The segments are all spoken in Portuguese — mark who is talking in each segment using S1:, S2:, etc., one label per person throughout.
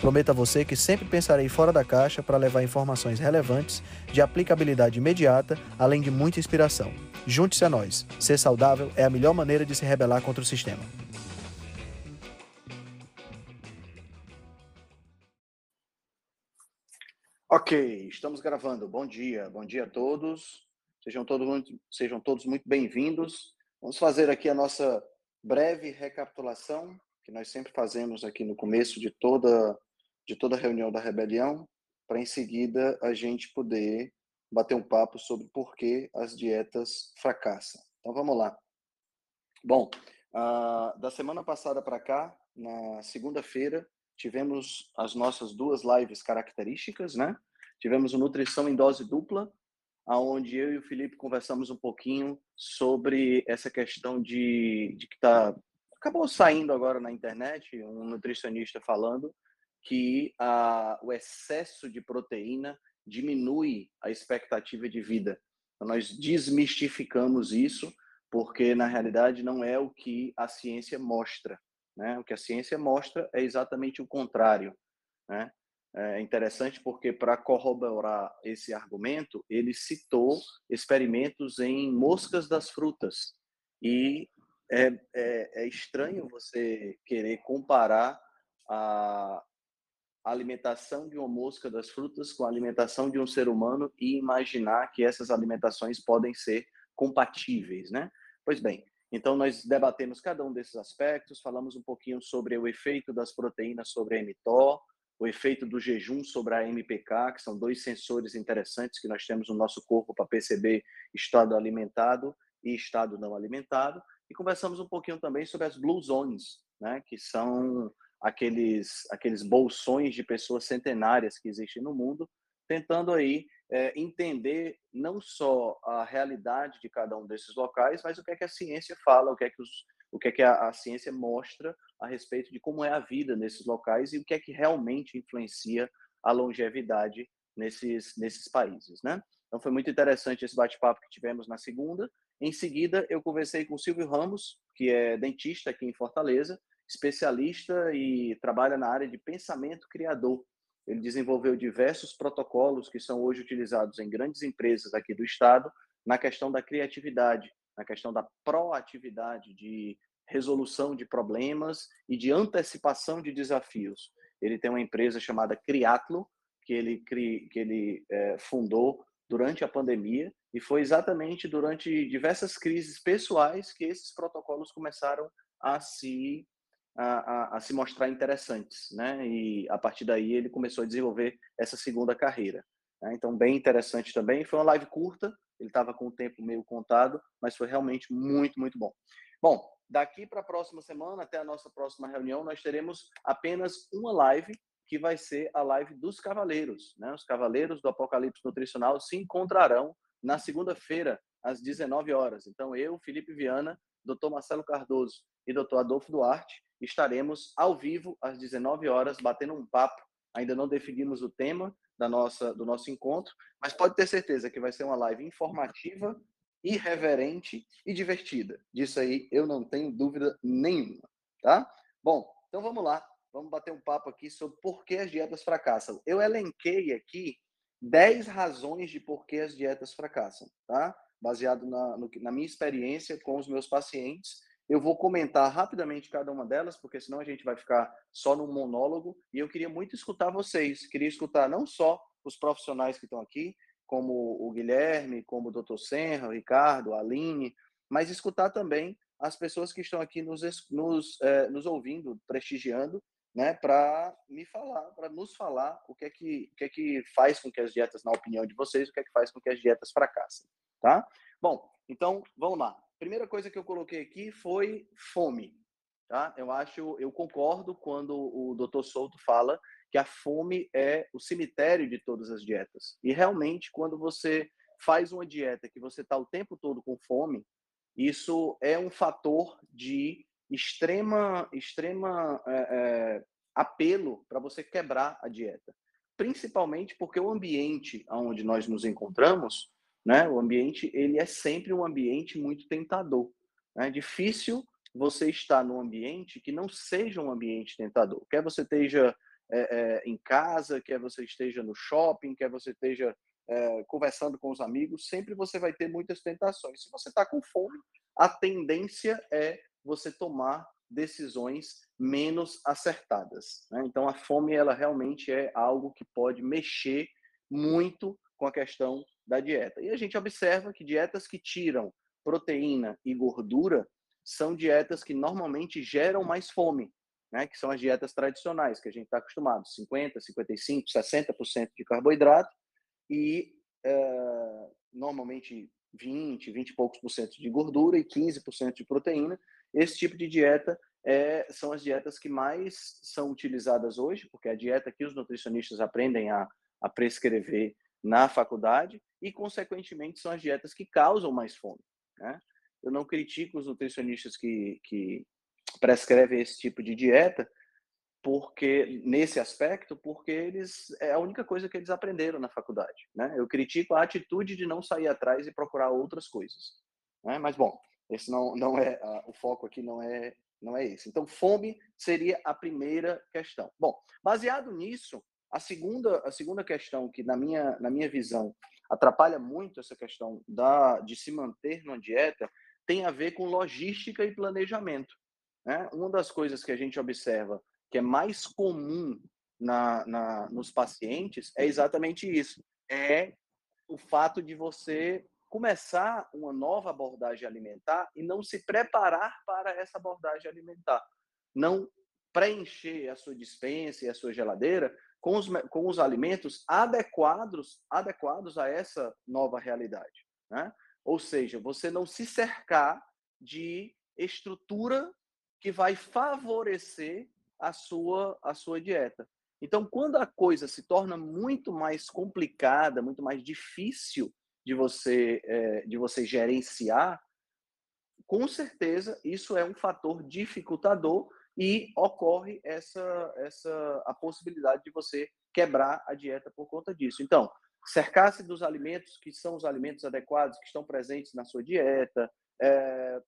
S1: Prometo a você que sempre pensarei fora da caixa para levar informações relevantes, de aplicabilidade imediata, além de muita inspiração. Junte-se a nós. Ser saudável é a melhor maneira de se rebelar contra o sistema. Ok, estamos gravando. Bom dia, bom dia a todos. Sejam todos muito, sejam todos muito bem-vindos. Vamos fazer aqui a nossa breve recapitulação que nós sempre fazemos aqui no começo de toda de toda reunião da rebelião, para em seguida a gente poder bater um papo sobre por que as dietas fracassam. Então vamos lá. Bom, uh, da semana passada para cá, na segunda-feira, tivemos as nossas duas lives características, né? Tivemos o Nutrição em Dose Dupla, aonde eu e o Felipe conversamos um pouquinho sobre essa questão de, de que tá acabou saindo agora na internet um nutricionista falando que a, o excesso de proteína diminui a expectativa de vida. Então, nós desmistificamos isso, porque na realidade não é o que a ciência mostra. Né? O que a ciência mostra é exatamente o contrário. Né? É interessante porque, para corroborar esse argumento, ele citou experimentos em moscas das frutas. E é, é, é estranho você querer comparar a, a alimentação de uma mosca das frutas com a alimentação de um ser humano e imaginar que essas alimentações podem ser compatíveis, né? Pois bem, então nós debatemos cada um desses aspectos, falamos um pouquinho sobre o efeito das proteínas sobre a mTOR, o efeito do jejum sobre a MPK, que são dois sensores interessantes que nós temos no nosso corpo para perceber estado alimentado e estado não alimentado, e conversamos um pouquinho também sobre as blue zones, né, que são aqueles, aqueles bolsões de pessoas centenárias que existem no mundo, tentando aí é, entender não só a realidade de cada um desses locais, mas o que é que a ciência fala, o que é que, os, o que, é que a, a ciência mostra a respeito de como é a vida nesses locais e o que é que realmente influencia a longevidade nesses, nesses países, né? Então foi muito interessante esse bate-papo que tivemos na segunda. Em seguida, eu conversei com o Silvio Ramos, que é dentista aqui em Fortaleza, especialista e trabalha na área de pensamento criador. Ele desenvolveu diversos protocolos que são hoje utilizados em grandes empresas aqui do estado na questão da criatividade, na questão da proatividade, de resolução de problemas e de antecipação de desafios. Ele tem uma empresa chamada Criatlo, que ele, que ele é, fundou durante a pandemia, e foi exatamente durante diversas crises pessoais que esses protocolos começaram a se a, a, a, se mostrar interessantes, né? E a partir daí ele começou a desenvolver essa segunda carreira. Né? Então, bem interessante também. Foi uma live curta, ele estava com o tempo meio contado, mas foi realmente muito, muito bom. Bom, daqui para a próxima semana, até a nossa próxima reunião, nós teremos apenas uma live, que vai ser a live dos cavaleiros. Né? Os cavaleiros do Apocalipse Nutricional se encontrarão na segunda-feira, às 19 horas. Então, eu, Felipe Viana, Dr. Marcelo Cardoso e Dr. Adolfo Duarte estaremos ao vivo às 19 horas batendo um papo. Ainda não definimos o tema da nossa do nosso encontro, mas pode ter certeza que vai ser uma live informativa, irreverente e divertida. Disso aí eu não tenho dúvida nenhuma, tá? Bom, então vamos lá. Vamos bater um papo aqui sobre por que as dietas fracassam. Eu elenquei aqui 10 razões de por que as dietas fracassam, tá? Baseado na, no, na minha experiência com os meus pacientes eu vou comentar rapidamente cada uma delas, porque senão a gente vai ficar só no monólogo. E eu queria muito escutar vocês. Queria escutar não só os profissionais que estão aqui, como o Guilherme, como o Dr. Senra, o Ricardo, a Aline, mas escutar também as pessoas que estão aqui nos, nos, é, nos ouvindo, prestigiando, né, para me falar, para nos falar o que é que, o que é que faz com que as dietas, na opinião de vocês, o que é que faz com que as dietas fracassem, tá? Bom, então vamos lá primeira coisa que eu coloquei aqui foi fome. Tá? Eu acho, eu concordo quando o Dr. Souto fala que a fome é o cemitério de todas as dietas. E realmente, quando você faz uma dieta que você está o tempo todo com fome, isso é um fator de extrema, extrema é, é, apelo para você quebrar a dieta. Principalmente porque o ambiente onde nós nos encontramos, né, o ambiente ele é sempre um ambiente muito tentador. É difícil você estar num ambiente que não seja um ambiente tentador. Quer você esteja é, é, em casa, quer você esteja no shopping, quer você esteja é, conversando com os amigos, sempre você vai ter muitas tentações. Se você está com fome, a tendência é você tomar decisões menos acertadas. Né? Então, a fome, ela realmente é algo que pode mexer muito com a questão da dieta. E a gente observa que dietas que tiram proteína e gordura são dietas que normalmente geram mais fome, né? que são as dietas tradicionais, que a gente está acostumado, 50%, 55%, 60% de carboidrato e é, normalmente 20, 20 e poucos por cento de gordura e 15% de proteína. Esse tipo de dieta é, são as dietas que mais são utilizadas hoje, porque é a dieta que os nutricionistas aprendem a, a prescrever na faculdade e, consequentemente, são as dietas que causam mais fome. Né? Eu não critico os nutricionistas que, que prescrevem esse tipo de dieta, porque nesse aspecto, porque eles é a única coisa que eles aprenderam na faculdade, né? Eu critico a atitude de não sair atrás e procurar outras coisas, né? Mas bom, esse não não é o foco aqui não é não é esse. Então, fome seria a primeira questão. Bom, baseado nisso, a segunda a segunda questão que na minha na minha visão atrapalha muito essa questão da de se manter numa dieta tem a ver com logística e planejamento. Né? Uma das coisas que a gente observa que é mais comum na, na, nos pacientes é exatamente isso. É o fato de você começar uma nova abordagem alimentar e não se preparar para essa abordagem alimentar. Não preencher a sua dispensa e a sua geladeira com os, com os alimentos adequados, adequados a essa nova realidade. Né? Ou seja, você não se cercar de estrutura que vai favorecer a sua, a sua dieta. Então, quando a coisa se torna muito mais complicada, muito mais difícil de você, é, de você gerenciar, com certeza isso é um fator dificultador e ocorre essa, essa a possibilidade de você quebrar a dieta por conta disso. Então, cercar-se dos alimentos que são os alimentos adequados, que estão presentes na sua dieta, é,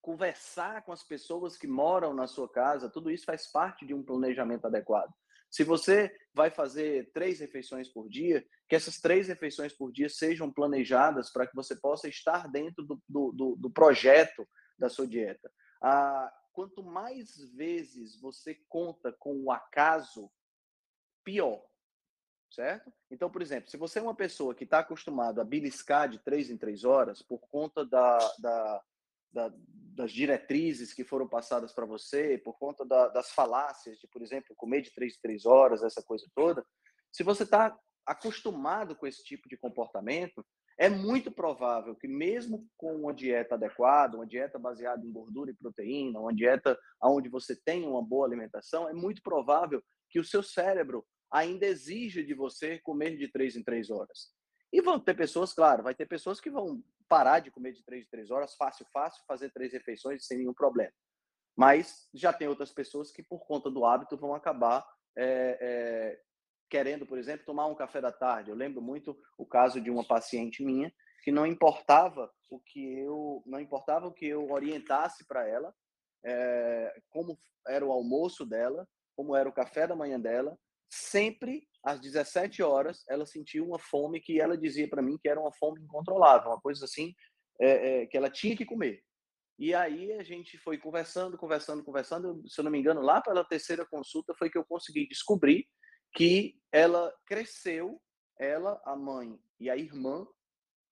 S1: conversar com as pessoas que moram na sua casa, tudo isso faz parte de um planejamento adequado. Se você vai fazer três refeições por dia, que essas três refeições por dia sejam planejadas para que você possa estar dentro do, do, do projeto da sua dieta. Ah, quanto mais vezes você conta com o acaso, pior. Certo? Então, por exemplo, se você é uma pessoa que está acostumado a beliscar de três em três horas por conta da, da, da, das diretrizes que foram passadas para você, por conta da, das falácias de, por exemplo, comer de três em três horas, essa coisa toda, se você está acostumado com esse tipo de comportamento, é muito provável que mesmo com uma dieta adequada, uma dieta baseada em gordura e proteína, uma dieta onde você tem uma boa alimentação, é muito provável que o seu cérebro ainda exija de você comer de três em três horas. E vão ter pessoas, claro, vai ter pessoas que vão parar de comer de três em três horas, fácil, fácil, fazer três refeições sem nenhum problema. Mas já tem outras pessoas que, por conta do hábito, vão acabar é, é, querendo, por exemplo, tomar um café da tarde. Eu lembro muito o caso de uma paciente minha que não importava o que eu não importava o que eu orientasse para ela, é, como era o almoço dela, como era o café da manhã dela, sempre às 17 horas, ela sentiu uma fome que ela dizia para mim que era uma fome incontrolável, uma coisa assim, é, é, que ela tinha que comer. E aí a gente foi conversando, conversando, conversando. Se eu não me engano, lá pela terceira consulta foi que eu consegui descobrir que ela cresceu, ela, a mãe e a irmã,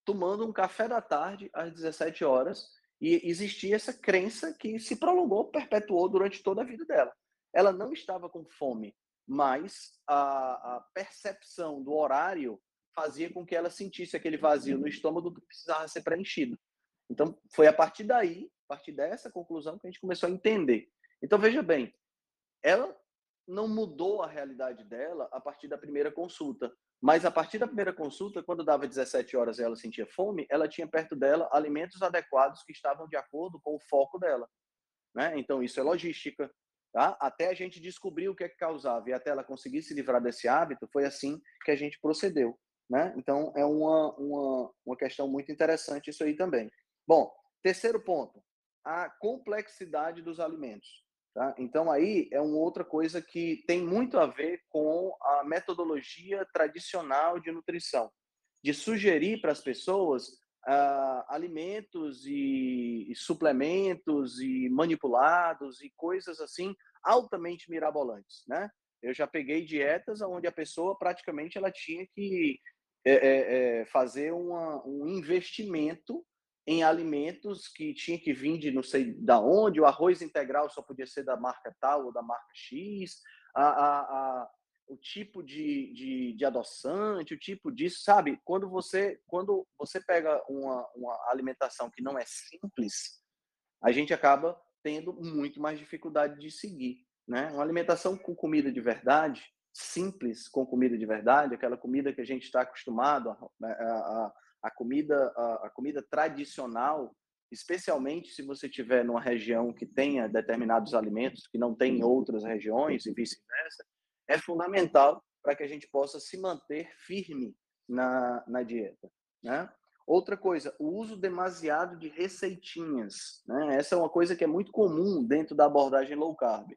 S1: tomando um café da tarde às 17 horas. E existia essa crença que se prolongou, perpetuou durante toda a vida dela. Ela não estava com fome, mas a, a, percepção do horário fazia com que ela sentisse aquele vazio no estômago que precisava ser preenchido. Então, foi a partir daí, a partir dessa conclusão, que a gente começou a entender. Então, veja bem, ela não mudou a realidade dela a partir da primeira consulta, Mas a partir da primeira consulta, quando dava 17 horas e ela sentia fome, ela tinha perto dela alimentos adequados que estavam de acordo com o foco dela. Né? Então, isso é logística. Tá? Até a gente descobrir o que é que causava e até ela conseguir se livrar desse hábito, foi assim que a gente procedeu. Né? Então, é uma, uma, uma questão muito interessante isso aí também. Bom, terceiro ponto, a complexidade dos alimentos. Tá? Então, aí é uma outra coisa que tem muito a ver com a metodologia tradicional de nutrição, de sugerir para as pessoas uh, alimentos e, e, suplementos e manipulados e coisas assim altamente mirabolantes, né? Eu já peguei dietas onde a pessoa praticamente ela tinha que é, é, é, fazer uma, um investimento em alimentos que tinha que vir de não sei da onde, o arroz integral só podia ser da marca tal ou da marca X, a, a, a, o tipo de, de, de, adoçante, o tipo disso, sabe? Quando você, quando você pega uma, uma alimentação que não é simples, a gente acaba tendo muito mais dificuldade de seguir, né? Uma alimentação com comida de verdade, simples com comida de verdade, aquela comida que a gente está acostumado a, a, a comida, a, a comida tradicional, especialmente se você tiver numa região que tenha determinados alimentos que não tem em outras regiões e vice-versa, é fundamental para que a gente possa se manter firme na, na dieta. Né? Outra coisa, o uso demasiado de receitinhas. Né? Essa é uma coisa que é muito comum dentro da abordagem low carb.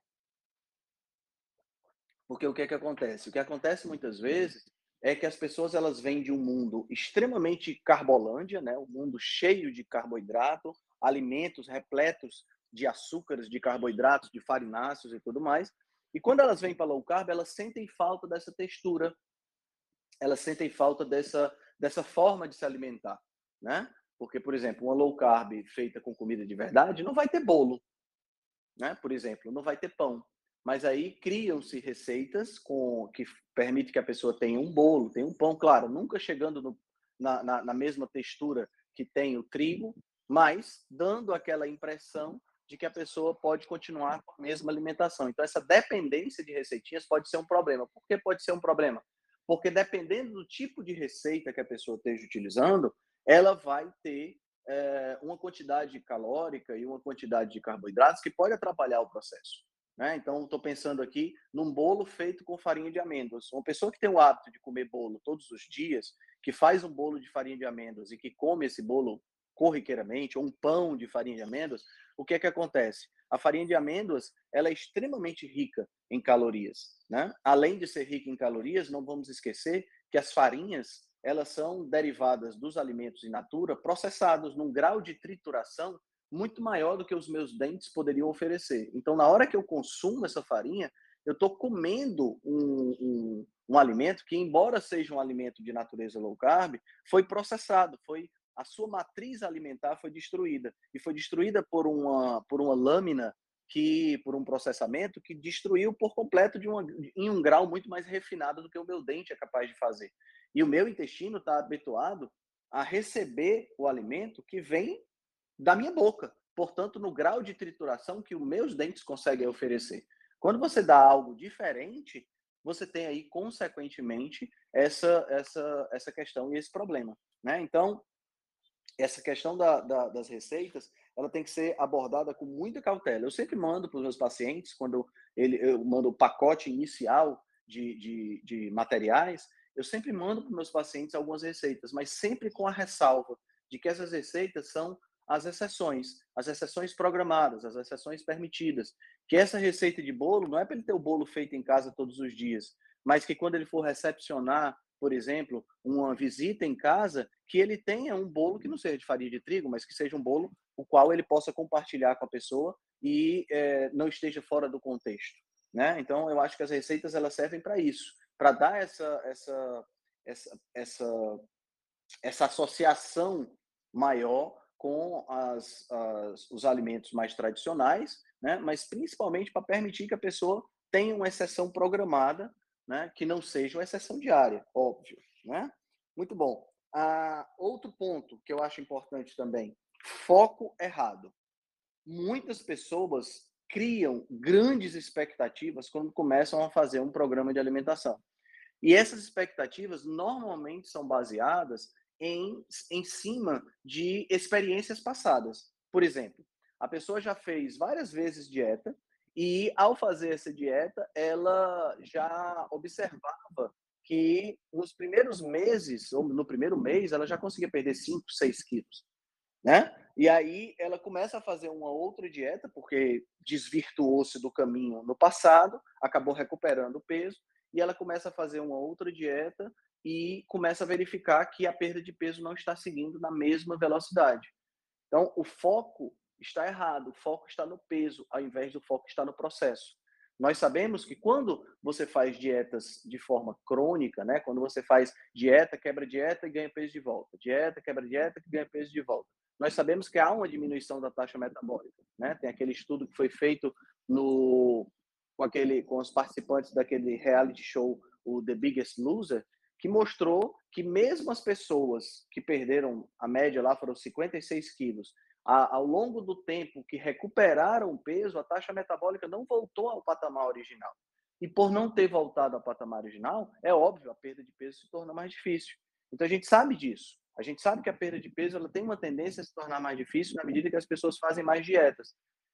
S1: Porque o que é que acontece? O que acontece muitas vezes é que as pessoas elas vêm de um mundo extremamente carbolândia, né? um mundo cheio de carboidrato, alimentos repletos de açúcares, de carboidratos, de farináceos e tudo mais. E quando elas vêm para low carb, elas sentem falta dessa textura, elas sentem falta dessa, dessa forma de se alimentar, né? Porque, por exemplo, uma low carb feita com comida de verdade não vai ter bolo, né? Por exemplo, não vai ter pão, mas aí criam-se receitas com que permite que a pessoa tenha um bolo, tenha um pão, claro, nunca chegando no, na, na, na mesma textura que tem o trigo, mas dando aquela impressão de que a pessoa pode continuar com a mesma alimentação. Então, essa dependência de receitinhas pode ser um problema. Por que pode ser um problema? Porque dependendo do tipo de receita que a pessoa esteja utilizando, ela vai ter é, uma quantidade calórica e uma quantidade de carboidratos que pode atrapalhar o processo. Né? Então, estou pensando aqui num bolo feito com farinha de amêndoas. Uma pessoa que tem o hábito de comer bolo todos os dias, que faz um bolo de farinha de amêndoas e que come esse bolo corriqueiramente, ou um pão de farinha de amêndoas, o que é que acontece? A farinha de amêndoas ela é extremamente rica em calorias. Né? Além de ser rica em calorias, não vamos esquecer que as farinhas elas são derivadas dos alimentos in natura processados num grau de trituração muito maior do que os meus dentes poderiam oferecer. Então, na hora que eu consumo essa farinha, eu estou comendo um, um, um, alimento que, embora seja um alimento de natureza low carb, foi processado, foi a sua matriz alimentar foi destruída e foi destruída por uma por uma lâmina que por um processamento que destruiu por completo de uma, em um grau muito mais refinado do que o meu dente é capaz de fazer. E o meu intestino está habituado a receber o alimento que vem da minha boca, portanto, no grau de trituração que os meus dentes conseguem oferecer. Quando você dá algo diferente, você tem aí, consequentemente, essa, essa, essa questão e esse problema. Né? Então, essa questão da, da, das receitas, ela tem que ser abordada com muita cautela. Eu sempre mando para os meus pacientes, quando ele, eu mando o pacote inicial de, de, de materiais, eu sempre mando para os meus pacientes algumas receitas, mas sempre com a ressalva de que essas receitas são as exceções, as exceções programadas, as exceções permitidas. Que essa receita de bolo não é para ele ter o bolo feito em casa todos os dias, mas que quando ele for recepcionar, por exemplo, uma visita em casa, que ele tenha um bolo que não seja de farinha de trigo, mas que seja um bolo o qual ele possa compartilhar com a pessoa e é, não esteja fora do contexto. Né? Então, eu acho que as receitas elas servem para isso, para dar essa, essa, essa, essa, essa associação maior com as, as, os alimentos mais tradicionais, né? mas principalmente para permitir que a pessoa tenha uma exceção programada, né? que não seja uma exceção diária, óbvio. Né? Muito bom. Ah, outro ponto que eu acho importante também, foco errado. Muitas pessoas criam grandes expectativas quando começam a fazer um programa de alimentação. E essas expectativas normalmente são baseadas em, em cima de experiências passadas. Por exemplo, a pessoa já fez várias vezes dieta e, ao fazer essa dieta, ela já observava que nos primeiros meses, ou no primeiro mês, ela já conseguia perder 5, 6 quilos. Né? E aí ela começa a fazer uma outra dieta, porque desvirtuou-se do caminho no passado, acabou recuperando o peso, e ela começa a fazer uma outra dieta e começa a verificar que a perda de peso não está seguindo na mesma velocidade. Então, o foco está errado, o foco está no peso, ao invés do foco estar no processo. Nós sabemos que quando você faz dietas de forma crônica, né, quando você faz dieta, quebra dieta e ganha peso de volta, dieta, quebra dieta e ganha peso de volta, nós sabemos que há uma diminuição da taxa metabólica. Né? Tem aquele estudo que foi feito no, com, aquele, com os participantes daquele reality show, o The Biggest Loser, que mostrou que mesmo as pessoas que perderam, a média lá foram 56 quilos, a, ao longo do tempo que recuperaram o peso, a taxa metabólica não voltou ao patamar original. E por não ter voltado ao patamar original, é óbvio, a perda de peso se torna mais difícil. Então a gente sabe disso. A gente sabe que a perda de peso ela tem uma tendência a se tornar mais difícil na medida que as pessoas fazem mais dietas.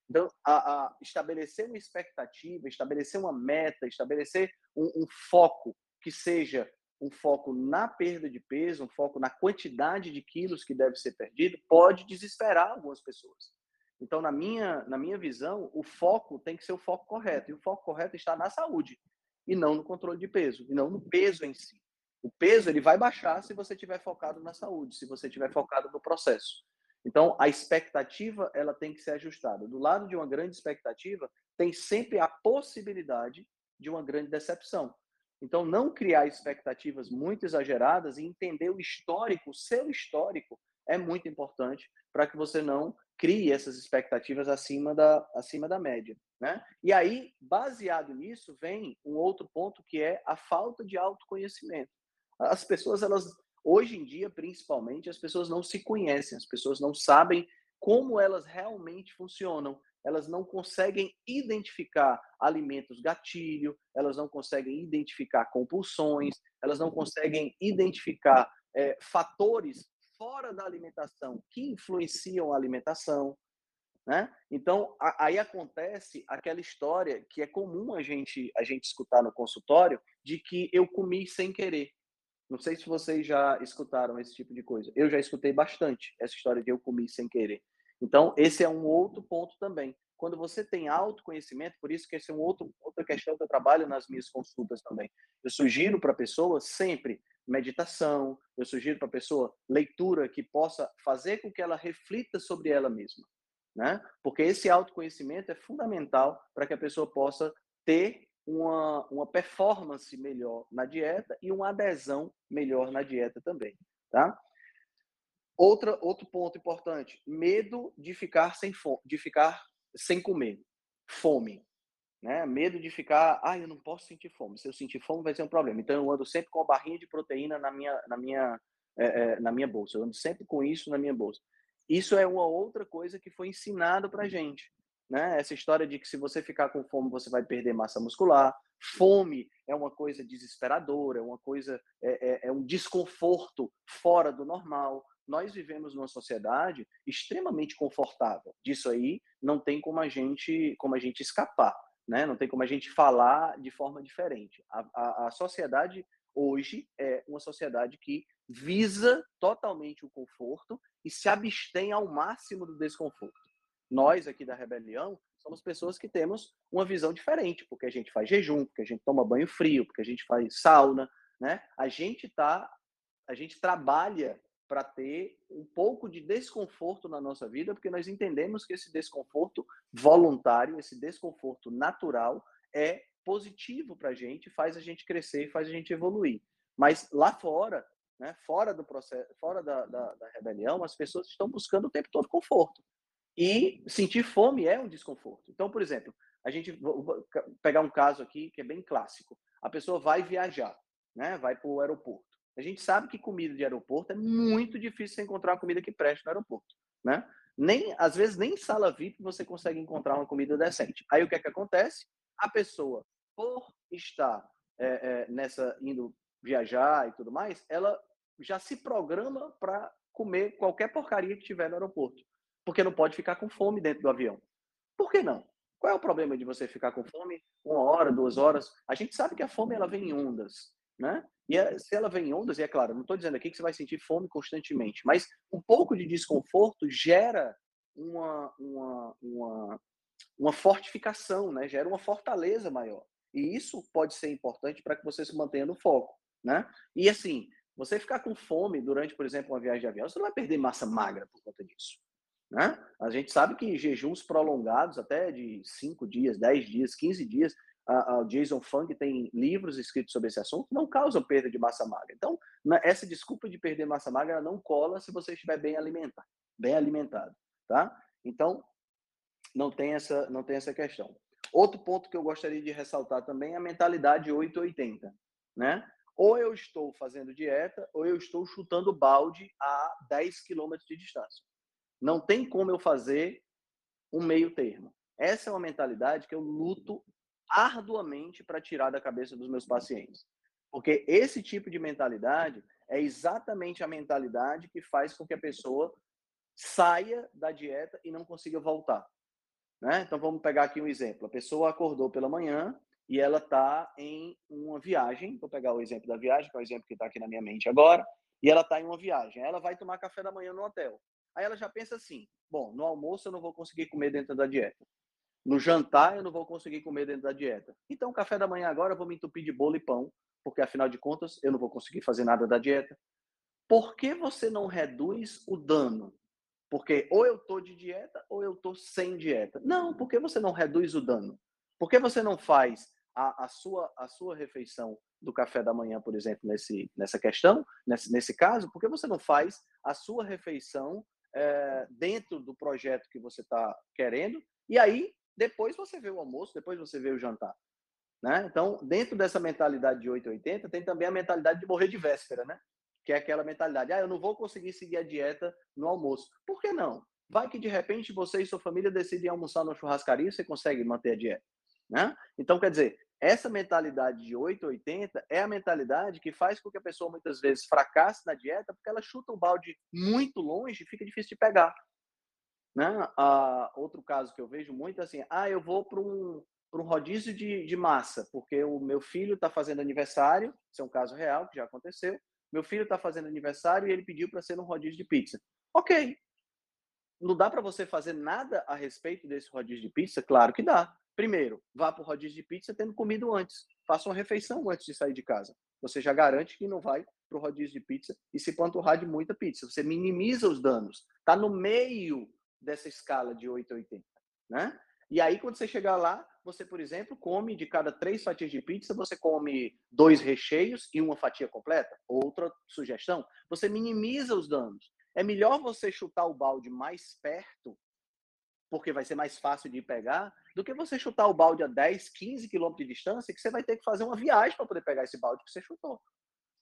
S1: Então, a, a estabelecer uma expectativa, estabelecer uma meta, estabelecer um, um foco que seja um foco na perda de peso, um foco na quantidade de quilos que deve ser perdido, pode desesperar algumas pessoas. Então, na minha, na minha visão, o foco tem que ser o foco correto. E o foco correto está na saúde, e não no controle de peso, e não no peso em si. O peso ele vai baixar se você estiver focado na saúde, se você estiver focado no processo. Então, a expectativa ela tem que ser ajustada. Do lado de uma grande expectativa, tem sempre a possibilidade de uma grande decepção. Então, não criar expectativas muito exageradas e entender o histórico, o seu histórico, é muito importante para que você não crie essas expectativas acima da, acima da média. Né? E aí, baseado nisso, vem um outro ponto que é a falta de autoconhecimento. As pessoas, elas, hoje em dia, principalmente, as pessoas não se conhecem, as pessoas não sabem como elas realmente funcionam elas não conseguem identificar alimentos gatilho, elas não conseguem identificar compulsões, elas não conseguem identificar é, fatores fora da alimentação que influenciam a alimentação. Né? Então, a, aí acontece aquela história que é comum a gente, a gente escutar no consultório, de que eu comi sem querer. Não sei se vocês já escutaram esse tipo de coisa. Eu já escutei bastante essa história de eu comi sem querer. Então, esse é um outro ponto também. Quando você tem autoconhecimento, por isso que esse é um outro, outra questão que eu trabalho nas minhas consultas também. Eu sugiro para a pessoa sempre meditação, eu sugiro para a pessoa leitura que possa fazer com que ela reflita sobre ela mesma. Né? Porque esse autoconhecimento é fundamental para que a pessoa possa ter uma, uma performance melhor na dieta e uma adesão melhor na dieta também. Tá? Outra, outro ponto importante, medo de ficar sem fome, de ficar sem comer, fome, né? Medo de ficar, ah, eu não posso sentir fome. Se eu sentir fome vai ser um problema. Então eu ando sempre com a barrinha de proteína na minha, na minha, é, é, na minha bolsa. Eu ando sempre com isso na minha bolsa. Isso é uma outra coisa que foi ensinado para gente, né? Essa história de que se você ficar com fome você vai perder massa muscular. Fome é uma coisa desesperadora, é uma coisa é, é, é um desconforto fora do normal nós vivemos numa sociedade extremamente confortável. Disso aí não tem como a gente, como a gente escapar, né? Não tem como a gente falar de forma diferente. A, a, a sociedade hoje é uma sociedade que visa totalmente o conforto e se abstém ao máximo do desconforto. Nós aqui da Rebelião somos pessoas que temos uma visão diferente, porque a gente faz jejum, porque a gente toma banho frio, porque a gente faz sauna, né? A gente tá, a gente trabalha para ter um pouco de desconforto na nossa vida, porque nós entendemos que esse desconforto voluntário, esse desconforto natural, é positivo para a gente, faz a gente crescer, faz a gente evoluir. Mas lá fora, né, fora do processo, fora da, da, da rebelião, as pessoas estão buscando o tempo todo conforto. E sentir fome é um desconforto. Então, por exemplo, a gente vou pegar um caso aqui que é bem clássico. A pessoa vai viajar, né, vai para o aeroporto. A gente sabe que comida de aeroporto é muito difícil encontrar uma comida que preste no aeroporto, né? Nem, às vezes nem em sala VIP você consegue encontrar uma comida decente. Aí o que é que acontece? A pessoa, por estar é, é, nessa indo viajar e tudo mais, ela já se programa para comer qualquer porcaria que tiver no aeroporto, porque não pode ficar com fome dentro do avião. Por que não? Qual é o problema de você ficar com fome uma hora, duas horas? A gente sabe que a fome ela vem em ondas, né? E é, se ela vem em ondas, e é claro, não estou dizendo aqui que você vai sentir fome constantemente, mas um pouco de desconforto gera uma, uma, uma, uma fortificação, né? Gera uma fortaleza maior. E isso pode ser importante para que você se mantenha no foco, né? E assim, você ficar com fome durante, por exemplo, uma viagem de avião, você não vai perder massa magra por conta disso. Né? A gente sabe que jejuns prolongados, até de 5 dias, 10 dias, 15 dias, a Jason Fung tem livros escritos sobre esse assunto, não causam perda de massa magra. Então, essa desculpa de perder massa magra não cola se você estiver bem alimentado, bem alimentado, tá? Então, não tem essa, não tem essa questão. Outro ponto que eu gostaria de ressaltar também é a mentalidade 880, né? Ou eu estou fazendo dieta, ou eu estou chutando balde a 10 quilômetros de distância. Não tem como eu fazer um meio termo. Essa é uma mentalidade que eu luto arduamente para tirar da cabeça dos meus pacientes. Porque esse tipo de mentalidade é exatamente a mentalidade que faz com que a pessoa saia da dieta e não consiga voltar. Né? Então vamos pegar aqui um exemplo. A pessoa acordou pela manhã e ela está em uma viagem. Vou pegar o exemplo da viagem, que é o exemplo que está aqui na minha mente agora. E ela está em uma viagem. Ela vai tomar café da manhã no hotel. Aí ela já pensa assim: bom, no almoço eu não vou conseguir comer dentro da dieta. No jantar eu não vou conseguir comer dentro da dieta. Então, café da manhã agora eu vou me entupir de bolo e pão, porque afinal de contas eu não vou conseguir fazer nada da dieta. Por que você não reduz o dano? Porque ou eu estou de dieta ou eu estou sem dieta. Não, por que você não reduz o dano? Por que você não faz a, a, sua, a sua refeição do café da manhã, por exemplo, nesse, nessa questão, nesse, nesse caso? Por que você não faz a sua refeição é, dentro do projeto que você está querendo, e aí depois você vê o almoço, depois você vê o jantar. Né? Então, dentro dessa mentalidade de 880, tem também a mentalidade de morrer de véspera, né? Que é aquela mentalidade, ah, eu não vou conseguir seguir a dieta no almoço. Por que não? Vai que de repente você e sua família decidem almoçar no churrascaria e você consegue manter a dieta. Né? Então, quer dizer, essa mentalidade de 880 é a mentalidade que faz com que a pessoa muitas vezes fracasse na dieta, porque ela chuta um balde muito longe e fica difícil de pegar. Né? Outro caso que eu vejo muito é assim: ah, eu vou para um, um rodízio de, de massa, porque o meu filho está fazendo aniversário, isso é um caso real que já aconteceu. Meu filho está fazendo aniversário e ele pediu para ser um rodízio de pizza. Ok. Não dá para você fazer nada a respeito desse rodízio de pizza? Claro que dá. Primeiro, vá para o rodízio de pizza tendo comido antes. Faça uma refeição antes de sair de casa. Você já garante que não vai para o rodízio de pizza e se panturrar de muita pizza. Você minimiza os danos. Está no meio dessa escala de 8 a 80. Né? E aí, quando você chegar lá, você, por exemplo, come de cada três fatias de pizza, você come dois recheios e uma fatia completa. Outra sugestão, você minimiza os danos. É melhor você chutar o balde mais perto porque vai ser mais fácil de pegar, do que você chutar o balde a 10, 15 quilômetros de distância, que você vai ter que fazer uma viagem para poder pegar esse balde que você chutou.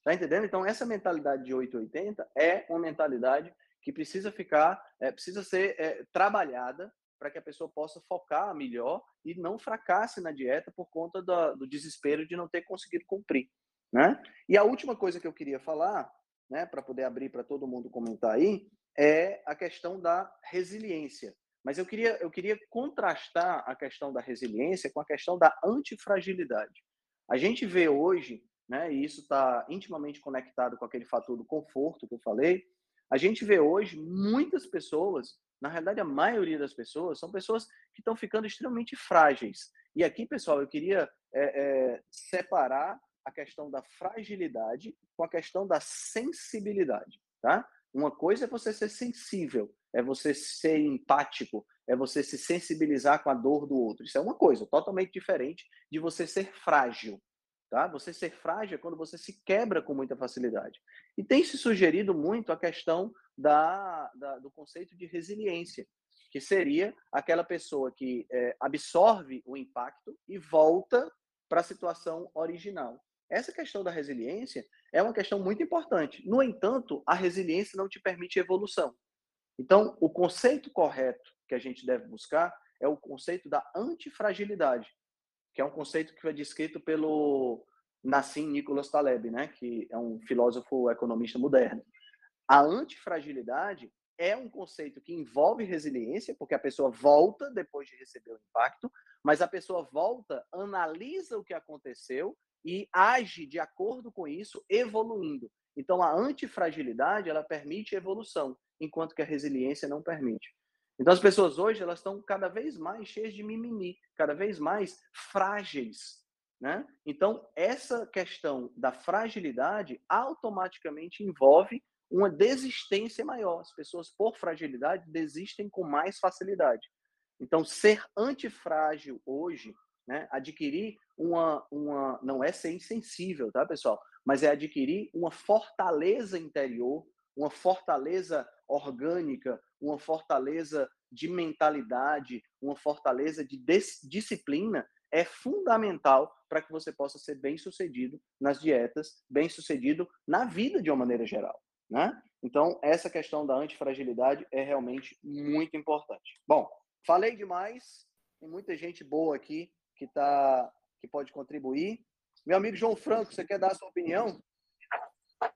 S1: Tá entendendo? Então, essa mentalidade de 880 é uma mentalidade que precisa ficar, é, precisa ser é, trabalhada para que a pessoa possa focar melhor e não fracasse na dieta por conta do, do desespero de não ter conseguido cumprir. Né? E a última coisa que eu queria falar, né, para poder abrir para todo mundo comentar aí, é a questão da resiliência. Mas eu queria, eu queria contrastar a questão da resiliência com a questão da antifragilidade. A gente vê hoje, né, e isso está intimamente conectado com aquele fator do conforto que eu falei, a gente vê hoje muitas pessoas, na realidade a maioria das pessoas, são pessoas que estão ficando extremamente frágeis. E aqui, pessoal, eu queria é, é, separar a questão da fragilidade com a questão da sensibilidade, tá? Uma coisa é você ser sensível, é você ser empático, é você se sensibilizar com a dor do outro. Isso é uma coisa totalmente diferente de você ser frágil. Tá? Você ser frágil é quando você se quebra com muita facilidade. E tem se sugerido muito a questão da, da do conceito de resiliência, que seria aquela pessoa que é, absorve o impacto e volta para a situação original. Essa questão da resiliência é uma questão muito importante. No entanto, a resiliência não te permite evolução. Então, o conceito correto que a gente deve buscar é o conceito da antifragilidade, que é um conceito que foi descrito pelo Nassim Nicholas Taleb, né, que é um filósofo economista moderno. A antifragilidade é um conceito que envolve resiliência, porque a pessoa volta depois de receber o impacto, mas a pessoa volta, analisa o que aconteceu e age de acordo com isso, evoluindo. Então, a antifragilidade, ela permite evolução, enquanto que a resiliência não permite. Então, as pessoas hoje, elas estão cada vez mais cheias de mimimi, cada vez mais frágeis, né? Então, essa questão da fragilidade automaticamente envolve uma desistência maior. As pessoas, por fragilidade, desistem com mais facilidade. Então, ser antifrágil hoje, né, adquirir uma, uma. Não é ser insensível, tá, pessoal? Mas é adquirir uma fortaleza interior, uma fortaleza orgânica, uma fortaleza de mentalidade, uma fortaleza de disciplina é fundamental para que você possa ser bem sucedido nas dietas, bem sucedido na vida de uma maneira geral. Né? Então, essa questão da antifragilidade é realmente muito importante. Bom, falei demais, tem muita gente boa aqui que, tá, que pode contribuir. Meu amigo João Franco, você quer dar a sua opinião?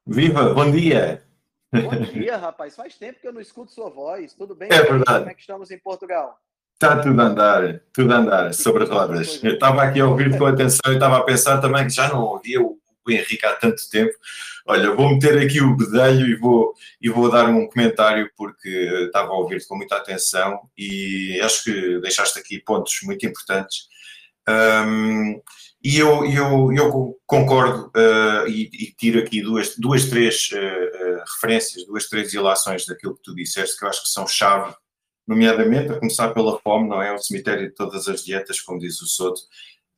S2: Viva, bom dia!
S1: Bom dia, rapaz. Faz tempo que eu não escuto sua voz. Tudo bem?
S2: É verdade. Como
S1: é que estamos em Portugal?
S2: Está tudo a andar, tudo a andar, sobre rodas. Eu estava aqui a ouvir com atenção e estava a pensar também que já não ouvia o o Henrique há tanto tempo. Olha, vou meter aqui o bedelho e vou, e vou dar um comentário porque estava a ouvir-te com muita atenção e acho que deixaste aqui pontos muito importantes. Um, e eu, eu, eu concordo uh, e, e, tiro aqui duas, duas três uh, referências, duas, três ilações daquilo que tu disseste que eu acho que são chave, nomeadamente a começar pela fome, não é? O cemitério de todas as dietas, como diz o Soto,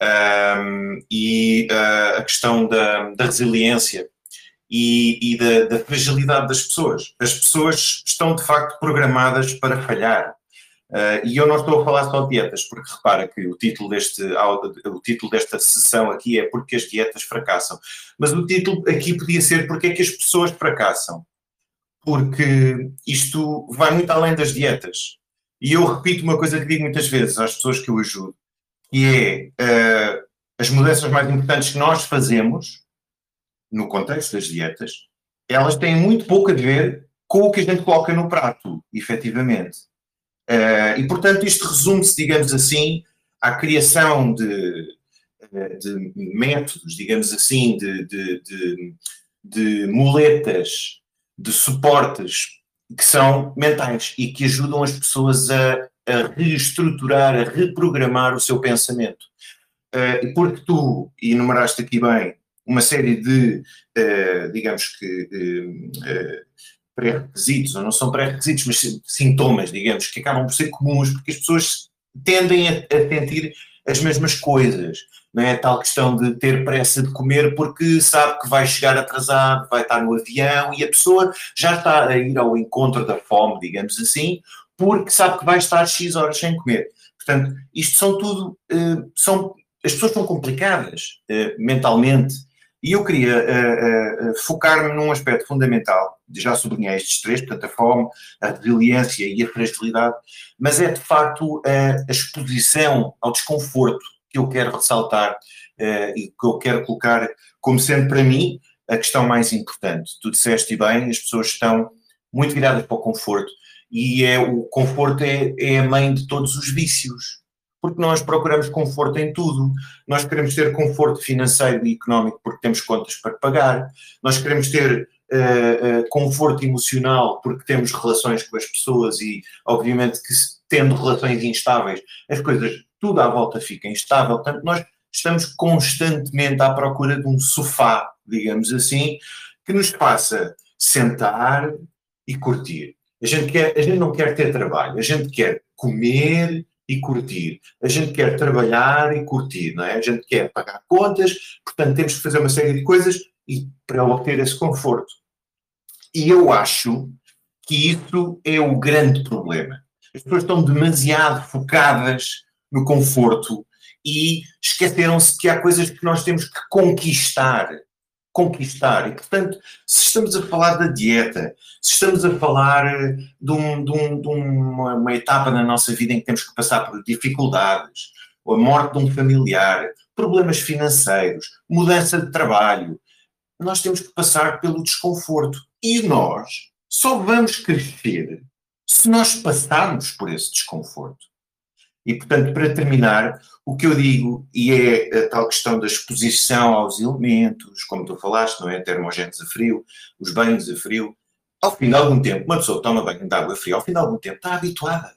S2: um, e uh, a questão da, da resiliência e, e da, da, fragilidade das pessoas. As pessoas estão de facto programadas para falhar. Uh, e eu não estou a falar só de dietas, porque repara que o título, deste, o título desta sessão aqui é porque as dietas fracassam. Mas o título aqui podia ser porque é que as pessoas fracassam. Porque isto vai muito além das dietas. E eu repito uma coisa que digo muitas vezes às pessoas que eu ajudo que é uh, as mudanças mais importantes que nós fazemos no contexto das dietas, elas têm muito pouco a ver com o que a gente coloca no prato, efetivamente. Uh, e, portanto, isto resume-se, digamos assim, à criação de, eh, de métodos, digamos assim, de, de, de, de muletas, de suportes que são mentais e que ajudam as pessoas a a reestruturar, a reprogramar o seu pensamento. Uh, porque tu enumeraste aqui bem uma série de, uh, digamos que, uh, pré-requisitos, ou não são pré-requisitos, mas sintomas, digamos, que acabam por ser comuns, porque as pessoas tendem a, a sentir as mesmas coisas. Não é tal questão de ter pressa de comer porque sabe que vai chegar atrasado, vai estar no avião e a pessoa já está a ir ao encontro da fome, digamos assim, porque sabe que vai estar X horas sem comer. Portanto, isto são tudo, uh, são, as pessoas são complicadas uh, mentalmente e eu queria uh, focar-me num aspecto fundamental, já sublinhei estes três, portanto a fome, a resiliência e a fragilidade, mas é de facto a exposição ao desconforto que eu quero ressaltar e que eu quero colocar como sendo para mim a questão mais importante. Tu disseste bem, as pessoas estão muito viradas para o conforto, e é, o conforto é, é a mãe de todos os vícios. Porque nós procuramos conforto em tudo. Nós queremos ter conforto financeiro e económico porque temos contas para pagar. Nós queremos ter uh, uh, conforto emocional porque temos relações com as pessoas e, obviamente, que tendo relações instáveis, as coisas, tudo à volta fica instável. Portanto, nós estamos constantemente à procura de um sofá, digamos assim, que nos faça sentar e curtir. A gente, quer, a gente não quer ter trabalho, a gente quer comer e curtir. A gente quer trabalhar e curtir, não é? A gente quer pagar contas, portanto temos que fazer uma série de coisas e para obter esse conforto. E eu acho que isso é o grande problema. As pessoas estão demasiado focadas no conforto e esqueceram-se que há coisas que nós temos que conquistar conquistar. E, portanto, se estamos a falar da dieta, se estamos a falar eh, de, um, de, um, de uma, uma, etapa na nossa vida em que temos que passar por dificuldades, a morte de um familiar, problemas financeiros, mudança de trabalho. Nós temos que passar pelo desconforto. E nós só vamos crescer se nós passarmos por esse desconforto. E, portanto, para terminar, o que eu digo, e é a tal questão da exposição aos elementos, como tu falaste, não é? Termogéneos a frio, os banhos a frio, ao fim de algum tempo, uma pessoa toma banho de água fria, ao fim de algum tempo está habituada.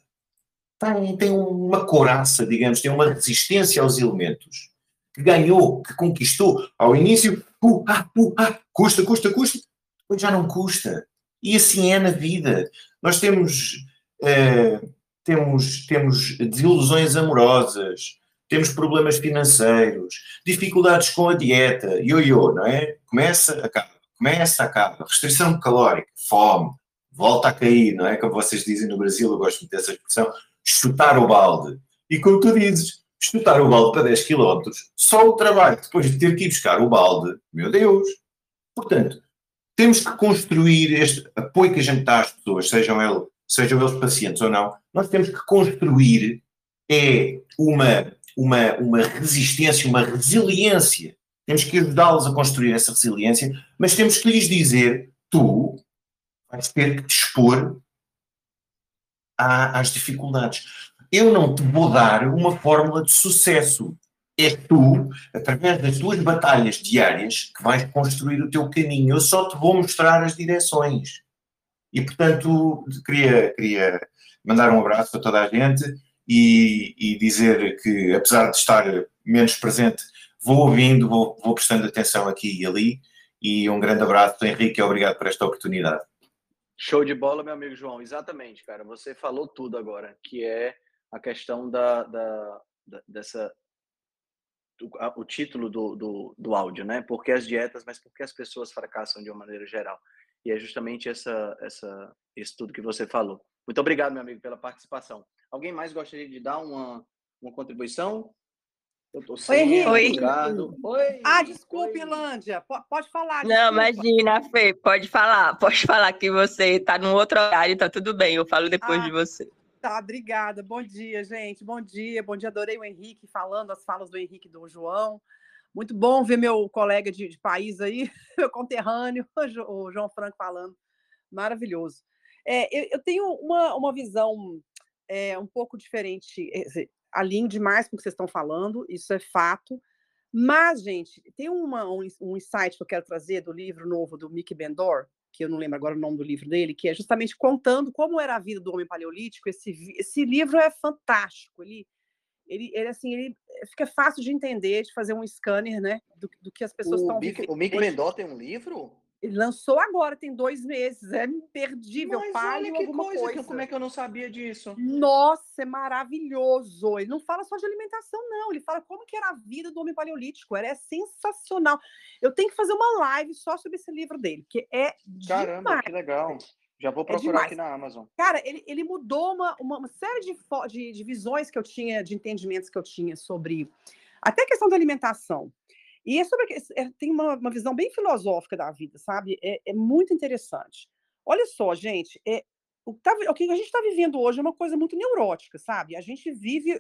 S2: Tem, tem uma couraça, digamos, tem uma resistência aos elementos que ganhou, que conquistou. Ao início, uh, ah, uh, ah, custa, custa, custa, depois já não custa. E assim é na vida. Nós temos, uh, temos, temos desilusões amorosas, temos problemas financeiros, dificuldades com a dieta, ioiô, não é? Começa, acaba começa, acaba. Restrição calórica, fome, volta a cair, não é? Como vocês dizem no Brasil, eu gosto muito dessa expressão, chutar o balde. E como tu dizes, chutar o balde para 10 km, só o trabalho depois de ter que ir buscar o balde, meu Deus. Portanto, temos que construir este apoio que a gente dá às pessoas, sejam, ele, sejam eles pacientes ou não, nós temos que construir é uma, uma, uma resistência, uma resiliência temos que ajudá-los a construir essa resiliência, mas temos que lhes dizer: tu vais ter que te expor às dificuldades. Eu não te vou dar uma fórmula de sucesso. É tu, através das tuas batalhas diárias, que vais construir o teu caminho. Eu só te vou mostrar as direções. E, portanto, queria, queria mandar um abraço para toda a gente e, e dizer que, apesar de estar menos presente vou ouvindo, vou, vou prestando atenção aqui e ali. E um grande abraço, Henrique, obrigado por esta oportunidade.
S1: Show de bola, meu amigo João. Exatamente, cara. Você falou tudo agora, que é a questão da, da, da dessa o, o título do, do, do, áudio, né? Por que as dietas, mas por que as pessoas fracassam de uma maneira geral? E é justamente essa, essa, isso tudo que você falou. Muito obrigado, meu amigo, pela participação. Alguém mais gostaria de dar uma, uma contribuição?
S3: Oi, Henrique. Oi. Oi. Ah, desculpe, Ilândia. Pode falar.
S4: Desculpa. Não, imagina, Fê. Pode falar. Pode falar que você está num outro horário, tá tudo bem. Eu falo depois ah, de você.
S3: Tá, obrigada. Bom dia, gente. Bom dia. Bom dia. Adorei o Henrique falando, as falas do Henrique e do João. Muito bom ver meu colega de, de país aí, meu conterrâneo, o João Franco falando. Maravilhoso. É, eu, eu, tenho uma, uma visão é, um pouco diferente alinho demais com o que vocês estão falando, isso é fato. Mas, gente, tem uma, um, um insight que eu quero trazer do livro novo do Mickey Bendor, que eu não lembro agora o nome do livro dele, que é justamente contando como era a vida do homem paleolítico. Esse, esse livro é fantástico. Ele, ele, ele, assim, ele fica fácil de entender, de fazer um scanner, né, do, do que as pessoas estão...
S1: O Mickey Bendor tem um livro?
S3: Ele lançou agora, tem dois meses. É imperdível.
S1: Mas olha que coisa, coisa. como é que eu não sabia disso?
S3: Nossa, é maravilhoso. Ele não fala só de alimentação, não. Ele fala como que era a vida do homem paleolítico. Era é sensacional. Eu tenho que fazer uma live só sobre esse livro dele, porque é
S1: Caramba, demais. que legal. Já vou é procurar é aqui na Amazon.
S3: Cara, ele, ele mudou uma, uma, uma série de, de, de visões que eu tinha, de entendimentos que eu tinha sobre até a questão da alimentação. E é sobre, é, tem uma, uma, visão bem filosófica da vida, sabe? É, é muito interessante. Olha só, gente, é, o, tá, o que a gente está vivendo hoje é uma coisa muito neurótica, sabe? A gente vive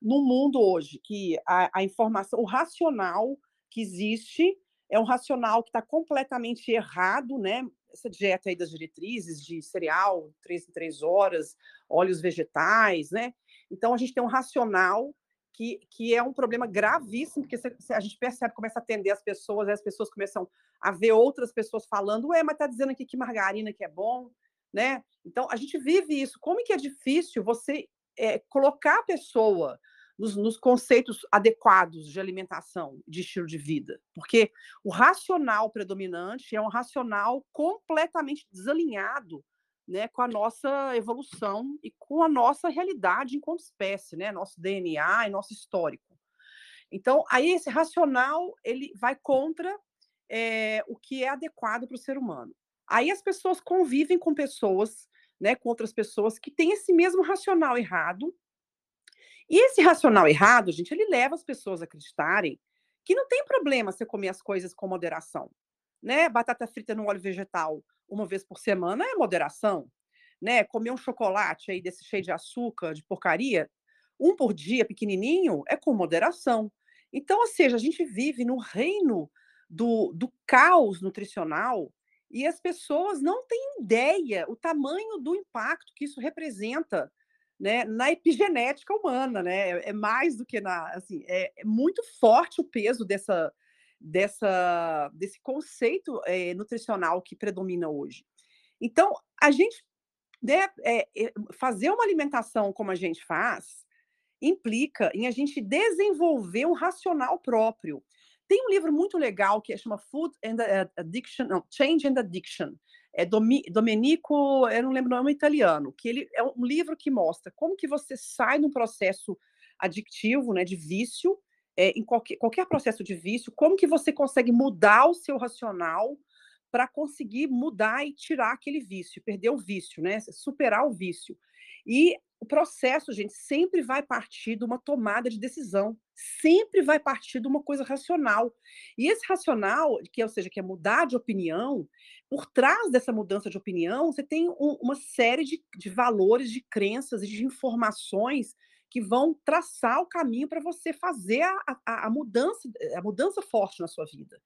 S3: num mundo hoje que a, a informação, o racional que existe é um racional que está completamente errado, né? Essa dieta aí das diretrizes de cereal, três em três horas, óleos vegetais, né? Então a gente tem um racional que, que é um problema gravíssimo, porque se, se a gente percebe, começa a atender as pessoas, as pessoas começam a ver outras pessoas falando, ué, mas tá dizendo aqui que margarina que é bom, né? Então, a gente vive isso. Como que é difícil você é, colocar a pessoa nos, nos, conceitos adequados de alimentação, de estilo de vida? Porque o racional predominante é um racional completamente desalinhado né, com a nossa evolução e com a nossa realidade enquanto espécie, né, nosso DNA e nosso histórico. Então, aí esse racional ele vai contra é, o que é adequado para o ser humano. Aí as pessoas convivem com pessoas, né, com outras pessoas que têm esse mesmo racional errado. E esse racional errado, gente, ele leva as pessoas a acreditarem que não tem problema você comer as coisas com moderação, né? Batata frita no óleo vegetal uma vez por semana é moderação, né? Comer um chocolate aí desse cheio de açúcar, de porcaria, Um por dia, pequenininho, é com moderação. Então, ou seja, a gente vive no reino do, do caos nutricional e as pessoas não têm ideia o tamanho do impacto que isso representa né, na epigenética humana, né? É, é mais do que na, assim, é, é muito forte o peso dessa, dessa, desse conceito é, nutricional que predomina hoje. Então, a gente né, é, fazer uma alimentação como a gente faz implica em a gente desenvolver um racional próprio. Tem um livro muito legal que chama Food and Addiction, não, Change and Addiction. É Domenico, eu não lembro o nome italiano, que ele é um livro que mostra como que você sai de um processo adictivo, né, de vício, é, em qualquer, qualquer processo de vício, como que você consegue mudar o seu racional para conseguir mudar e tirar aquele vício, perder o vício, né? Superar o vício. E o processo, gente, sempre vai partir de uma tomada de decisão, sempre vai partir de uma coisa racional. E esse racional, que ou seja, que é mudar de opinião, por trás dessa mudança de opinião, você tem um, uma série de, de valores, de crenças e de informações que vão traçar o caminho para você fazer a, a, a, mudança, a mudança forte na sua vida.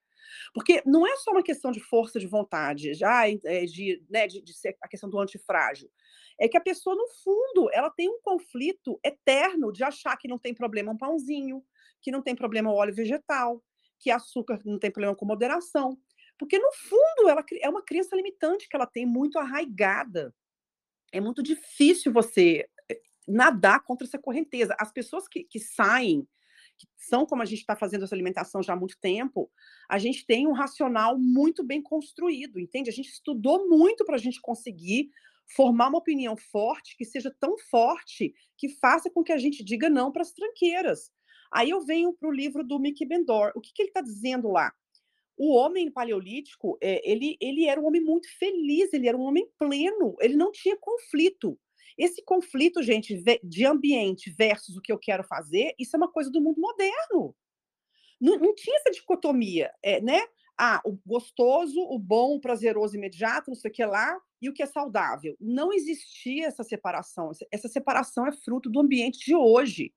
S3: Porque não é só uma questão de força de vontade, já é, de, né, de, de ser a questão do antifrágil. É que a pessoa, no fundo, ela tem um conflito eterno de achar que não tem problema um pãozinho, que não tem problema o óleo vegetal, que açúcar não tem problema com moderação. Porque, no fundo, ela é uma crença limitante que ela tem muito arraigada. É muito difícil você nadar contra essa correnteza. As pessoas que, que saem, que são como a gente está fazendo essa alimentação já há muito tempo, a gente tem um racional muito bem construído, entende? A gente estudou muito para a gente conseguir formar uma opinião forte, que seja tão forte, que faça com que a gente diga não para as tranqueiras. Aí eu venho para o livro do Mickey Bendor. O que, que ele está dizendo lá? O homem paleolítico, é, ele, ele era um homem muito feliz, ele era um homem pleno, ele não tinha conflito. Esse conflito, gente, de ambiente versus o que eu quero fazer, isso é uma coisa do mundo moderno. Não, não tinha essa dicotomia, é, né? Ah, o gostoso, o bom, o prazeroso imediato, não sei o que lá, e o que é saudável. Não existia essa separação. Essa separação é fruto do ambiente de hoje.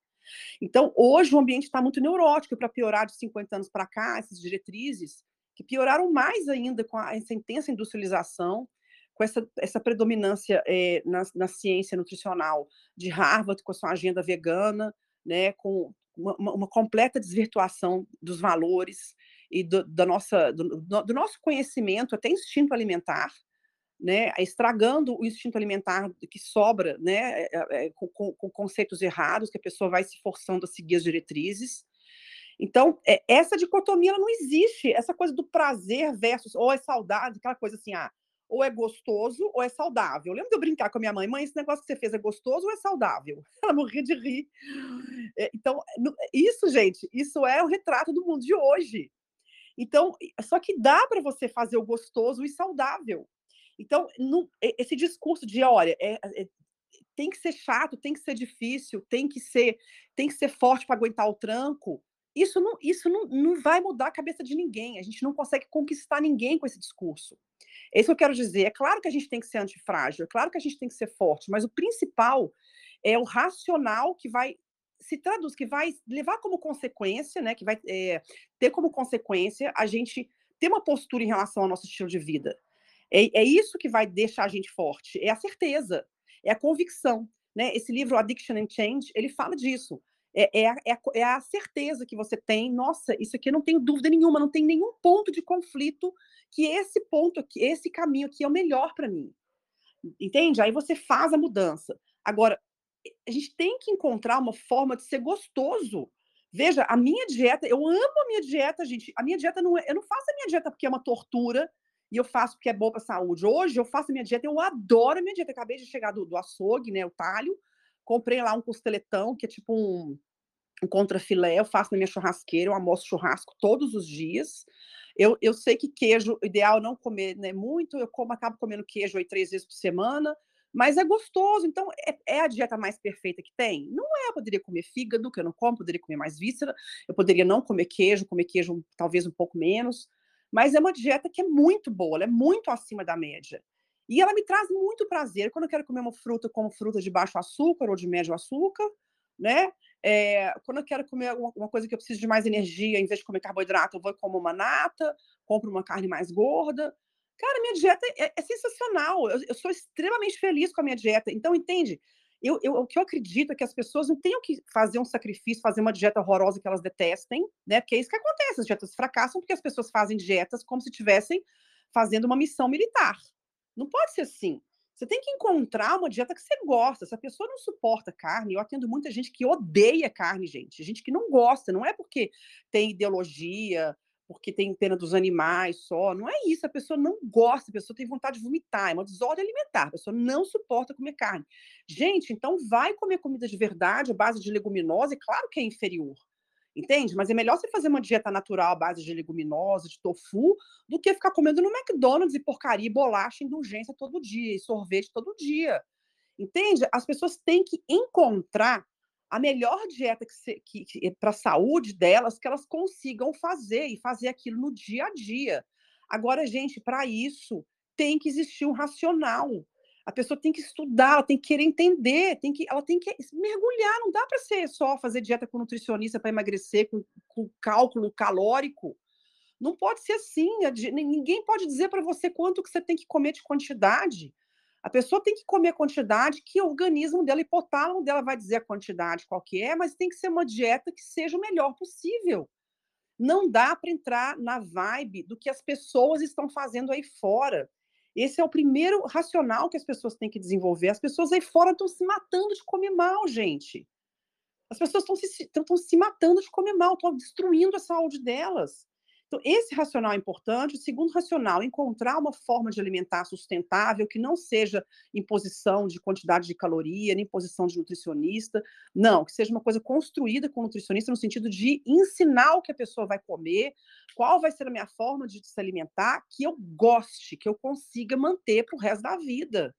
S3: Então, hoje o ambiente está muito neurótico, para piorar de 50 anos para cá, essas diretrizes, que pioraram mais ainda com a, essa intensa industrialização, com essa, essa predominância é, na, na, ciência nutricional de Harvard, com a sua agenda vegana, né, com uma, uma completa desvirtuação dos valores e do, da nossa, do, do, nosso conhecimento, até instinto alimentar, né, estragando o instinto alimentar que sobra, né, é, é, com, com, com, conceitos errados, que a pessoa vai se forçando a seguir as diretrizes. Então, é, essa dicotomia não existe, essa coisa do prazer versus, ou é saudável, aquela coisa assim, ah, ou é gostoso ou é saudável. Eu lembro de eu brincar com a minha mãe, mãe, esse negócio que você fez é gostoso ou é saudável? Ela morria de rir. É, então, isso, gente, isso é o retrato do mundo de hoje. Então, só que dá para você fazer o gostoso e saudável. Então, esse discurso de, olha, é, é, tem que ser chato, tem que ser difícil, tem que ser, tem que ser forte para aguentar o tranco. Isso não, isso não, não vai mudar a cabeça de ninguém. A gente não consegue conquistar ninguém com esse discurso. É isso que eu quero dizer. É claro que a gente tem que ser antifrágil, é claro que a gente tem que ser forte, mas o principal é o racional que vai se traduz, que vai levar como consequência, né, que vai é, ter como consequência a gente ter uma postura em relação ao nosso estilo de vida. É, é isso que vai deixar a gente forte, é a certeza, é a convicção. Né? Esse livro, Addiction and Change, ele fala disso. É, é, a, é, a, é, certeza que você tem, nossa, isso aqui eu não tenho dúvida nenhuma, não tem nenhum ponto de conflito que esse ponto aqui, esse caminho aqui é o melhor para mim. Entende? Aí você faz a mudança. Agora, a gente tem que encontrar uma forma de ser gostoso. Veja, a minha dieta, eu amo a minha dieta, gente. A minha dieta não é, eu não faço a minha dieta porque é uma tortura e eu faço porque é boa para saúde. Hoje eu faço a minha dieta, eu adoro a minha dieta. Acabei de chegar do, do açougue, né, o talho, comprei lá um costeletão, que é tipo um, um contrafilé, eu faço na minha churrasqueira, eu almoço churrasco todos os dias. Eu, eu sei que queijo, ideal é não comer né, muito, eu como, acabo comendo queijo aí três vezes por semana, mas é gostoso. Então, é, é, a dieta mais perfeita que tem? Não é. Eu poderia comer fígado, que eu não como, poderia comer mais víscera, eu poderia não comer queijo, comer queijo talvez um pouco menos, mas é uma dieta que é muito boa, ela é muito acima da média. E ela me traz muito prazer. Quando eu quero comer uma fruta, como fruta de baixo açúcar ou de médio açúcar, né? É, quando eu quero comer alguma coisa que eu preciso de mais energia, em vez de comer carboidrato, eu vou comer uma nata, compro uma carne mais gorda. Cara, minha dieta é, é sensacional. Eu, eu, sou extremamente feliz com a minha dieta. Então, entende? Eu, eu, o que eu acredito é que as pessoas não tenham que fazer um sacrifício, fazer uma dieta horrorosa que elas detestem, né? Porque é isso que acontece. As dietas fracassam porque as pessoas fazem dietas como se estivessem fazendo uma missão militar. Não pode ser assim. Você tem que encontrar uma dieta que você gosta. Se a pessoa não suporta carne, eu atendo muita gente que odeia carne, gente. Gente que não gosta. Não é porque tem ideologia, porque tem pena dos animais só. Não é isso. A pessoa não gosta, a pessoa tem vontade de vomitar. É uma desordem alimentar. A pessoa não suporta comer carne. Gente, então vai comer comida de verdade, à base de leguminosa. E claro que é inferior. Entende? Mas é melhor você fazer uma dieta natural à base de leguminosa, de tofu, do que ficar comendo no McDonald's e porcaria, e bolacha, indulgência todo dia, e sorvete todo dia. Entende? As pessoas têm que encontrar a melhor dieta que, que, que para a saúde delas que elas consigam fazer e fazer aquilo no dia a dia. Agora, gente, para isso tem que existir um racional. A pessoa tem que estudar, ela tem que querer entender, tem que, ela tem que mergulhar. Não dá para ser só fazer dieta com nutricionista para emagrecer, com, com cálculo calórico. Não pode ser assim. Ninguém pode dizer para você quanto que você tem que comer de quantidade. A pessoa tem que comer a quantidade que o organismo dela, hipotálamo dela vai dizer a quantidade qual que é, mas tem que ser uma dieta que seja o melhor possível. Não dá para entrar na vibe do que as pessoas estão fazendo aí fora. Esse é o primeiro racional que as pessoas têm que desenvolver. As pessoas aí fora estão se matando de comer mal, gente. As pessoas estão se, se matando de comer mal, estão destruindo a saúde delas. Então, esse racional é importante. O segundo racional, encontrar uma forma de alimentar sustentável que não seja imposição de quantidade de caloria, nem imposição de nutricionista. Não, que seja uma coisa construída com o nutricionista no sentido de ensinar o que a pessoa vai comer, qual vai ser a minha forma de se alimentar, que eu goste, que eu consiga manter para o resto da vida.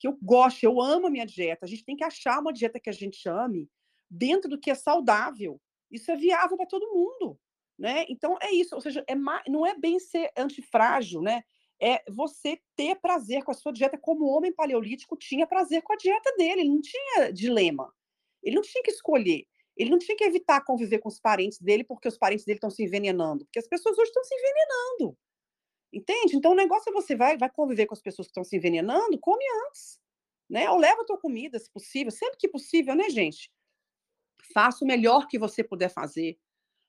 S3: Que eu goste, eu amo a minha dieta. A gente tem que achar uma dieta que a gente ame dentro do que é saudável. Isso é viável para todo mundo. Né? Então é isso, ou seja, é não é bem ser antifrágil, né? É você ter prazer com a sua dieta, como o homem paleolítico tinha prazer com a dieta dele, ele não tinha dilema, ele não tinha que escolher, ele não tinha que evitar conviver com os parentes dele porque os parentes dele estão se envenenando, porque as pessoas hoje estão se envenenando, entende? Então o negócio é você vai, vai conviver com as pessoas que estão se envenenando, come antes, né? Ou leva a tua comida, se possível, sempre que possível, né, gente? Faça o melhor que você puder fazer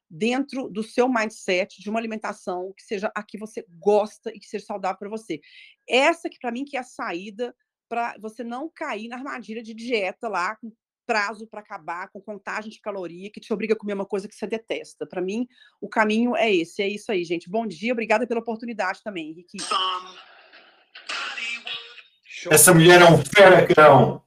S3: dentro do seu mindset de uma alimentação que seja a que você gosta e que seja saudável para você. Essa que para mim que é a saída para você não cair na armadilha de dieta lá com prazo para acabar, com contagem de caloria que te obriga a comer uma coisa que você detesta. Para mim, o caminho é esse. É isso aí, gente. Bom dia, obrigada pela oportunidade também, Henrique.
S2: Essa mulher é um feracão.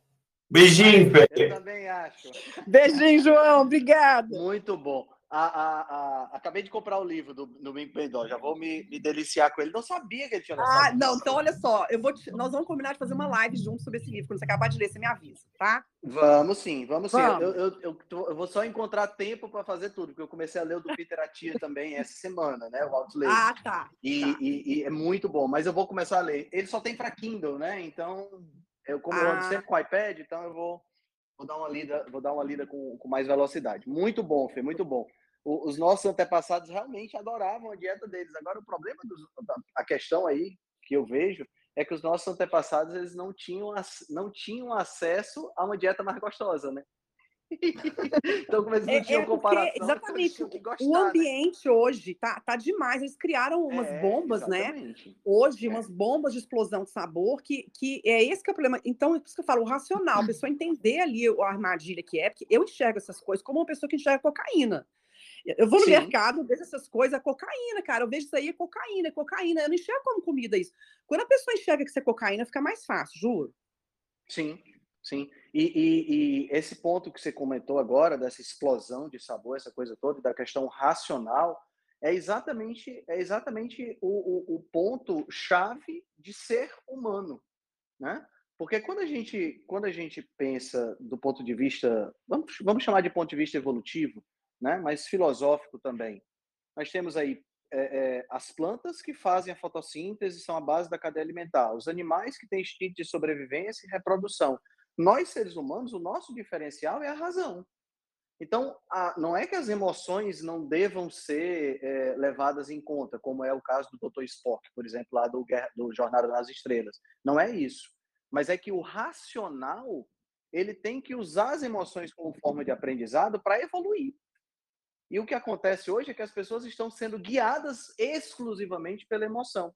S2: Beijinho, Fê.
S1: Eu também acho.
S3: Beijinho, João. Obrigada.
S1: Muito bom. A, a, a, acabei de comprar o livro do Domingo Pendó, já vou me, me, deliciar com ele. Não sabia que ele tinha
S3: lançado. Ah, não, então olha só, eu vou te, nós vamos combinar de fazer uma live junto sobre esse livro. Quando você acabar de ler, você me avisa, tá?
S1: Vamos sim, vamos, vamos. sim. Eu, eu, eu, eu, vou só encontrar tempo para fazer tudo, porque eu comecei a ler o do Peter Atia também essa semana, né? O Outlet.
S3: Ah, tá.
S1: E,
S3: tá.
S1: E, e, é muito bom, mas eu vou começar a ler. Ele só tem para Kindle, né? Então, eu como ah. eu ando ah. sempre com o iPad, então eu vou, vou dar uma lida, vou dar uma lida com, com mais velocidade. Muito bom, Fê, muito bom os nossos antepassados realmente adoravam a dieta deles. Agora, o problema, dos, a questão aí que eu vejo é que os nossos antepassados eles não tinham, não tinham acesso a uma dieta mais gostosa, né? então, como eles não é, tinham é comparação,
S3: exatamente. Gostar, o né? ambiente né? hoje tá, tá demais. Eles criaram umas é, bombas, né? exatamente. né? Hoje, é. umas bombas de explosão de sabor, que, que é esse que é o problema. Então, é por isso que eu falo, o racional, a pessoa entender ali a armadilha que é, porque eu enxergo essas coisas como uma pessoa que enxerga cocaína. Eu vou no Sim. mercado, vejo essas coisas, cocaína, cara. Eu vejo isso aí, é cocaína, é cocaína. Eu não enxergo como comida isso. Quando a pessoa enxerga que isso é cocaína, fica mais fácil, juro.
S1: Sim, sim. E, e, e, esse ponto que você comentou agora, dessa explosão de sabor, essa coisa toda, da questão racional, é exatamente, é exatamente o, o, o ponto-chave de ser humano, né? Porque quando a gente, quando a gente pensa do ponto de vista, vamos, vamos chamar de ponto de vista evolutivo, né? mas filosófico também. Nós temos aí é, é, as plantas que fazem a fotossíntese são a base da cadeia alimentar, os animais que têm instinto de sobrevivência e reprodução. nós seres humanos, o nosso diferencial é a razão. Então, a, não é que as emoções não devam ser é, levadas em conta, como é o caso do Dr. Spock, por exemplo, lá do, do Jornada nas Estrelas. Não é isso. Mas é que o racional ele tem que usar as emoções como forma de aprendizado para evoluir. E o que acontece hoje é que as pessoas estão sendo guiadas exclusivamente pela emoção.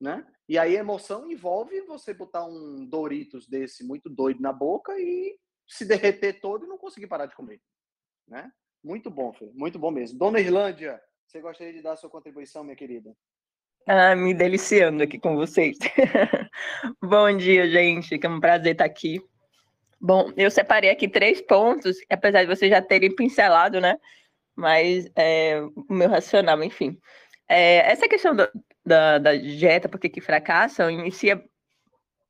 S1: Né? E aí emoção envolve você botar um Doritos desse muito doido na boca e se derreter todo e não conseguir parar de comer. Né? Muito bom, filho. muito bom mesmo. Dona Irlândia, você gostaria de dar a sua contribuição, minha querida?
S4: Ah, me deliciando aqui com vocês. bom dia, gente. Que é um prazer estar aqui. Bom, eu separei aqui três pontos, apesar de vocês já terem pincelado, né? Mas é, o meu racional, enfim. É, essa questão do, da, da dieta, porque que fracassam, inicia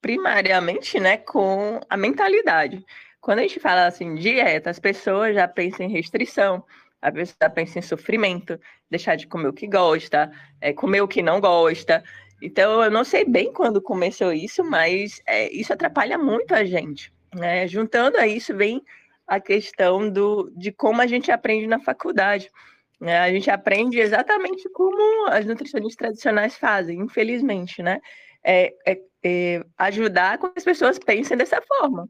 S4: primariamente né, com a mentalidade. Quando a gente fala assim, dieta, as pessoas já pensam em restrição, a pessoa pensa em sofrimento, deixar de comer o que gosta, é, comer o que não gosta. Então, eu não sei bem quando começou isso, mas é, isso atrapalha muito a gente. Né? Juntando a isso, vem a questão do, de como a gente aprende na faculdade. Né? A gente aprende exatamente como as nutricionistas tradicionais fazem, infelizmente, né? É, é, é ajudar com que as pessoas pensem dessa forma.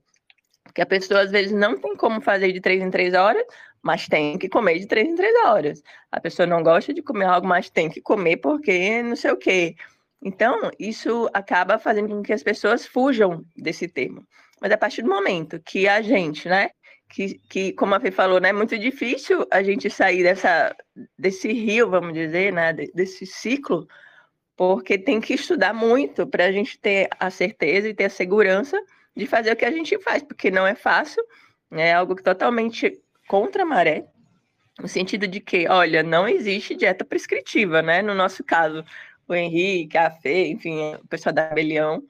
S4: Porque a pessoa, às vezes, não tem como fazer de três em três horas, mas tem que comer de três em três horas. A pessoa não gosta de comer algo, mas tem que comer porque não sei o quê. Então, isso acaba fazendo com que as pessoas fujam desse tema. Mas a partir do momento que a gente, né, que, que como a Fê falou, né, é muito difícil a gente sair dessa, desse rio, vamos dizer, né, desse ciclo, porque tem que estudar muito para a gente ter a certeza e ter a segurança de fazer o que a gente faz, porque não é fácil, né, é algo totalmente contra a maré, no sentido de que, olha, não existe dieta prescritiva, né? No nosso caso, o Henrique, a Fê, enfim, o pessoal da rebelião,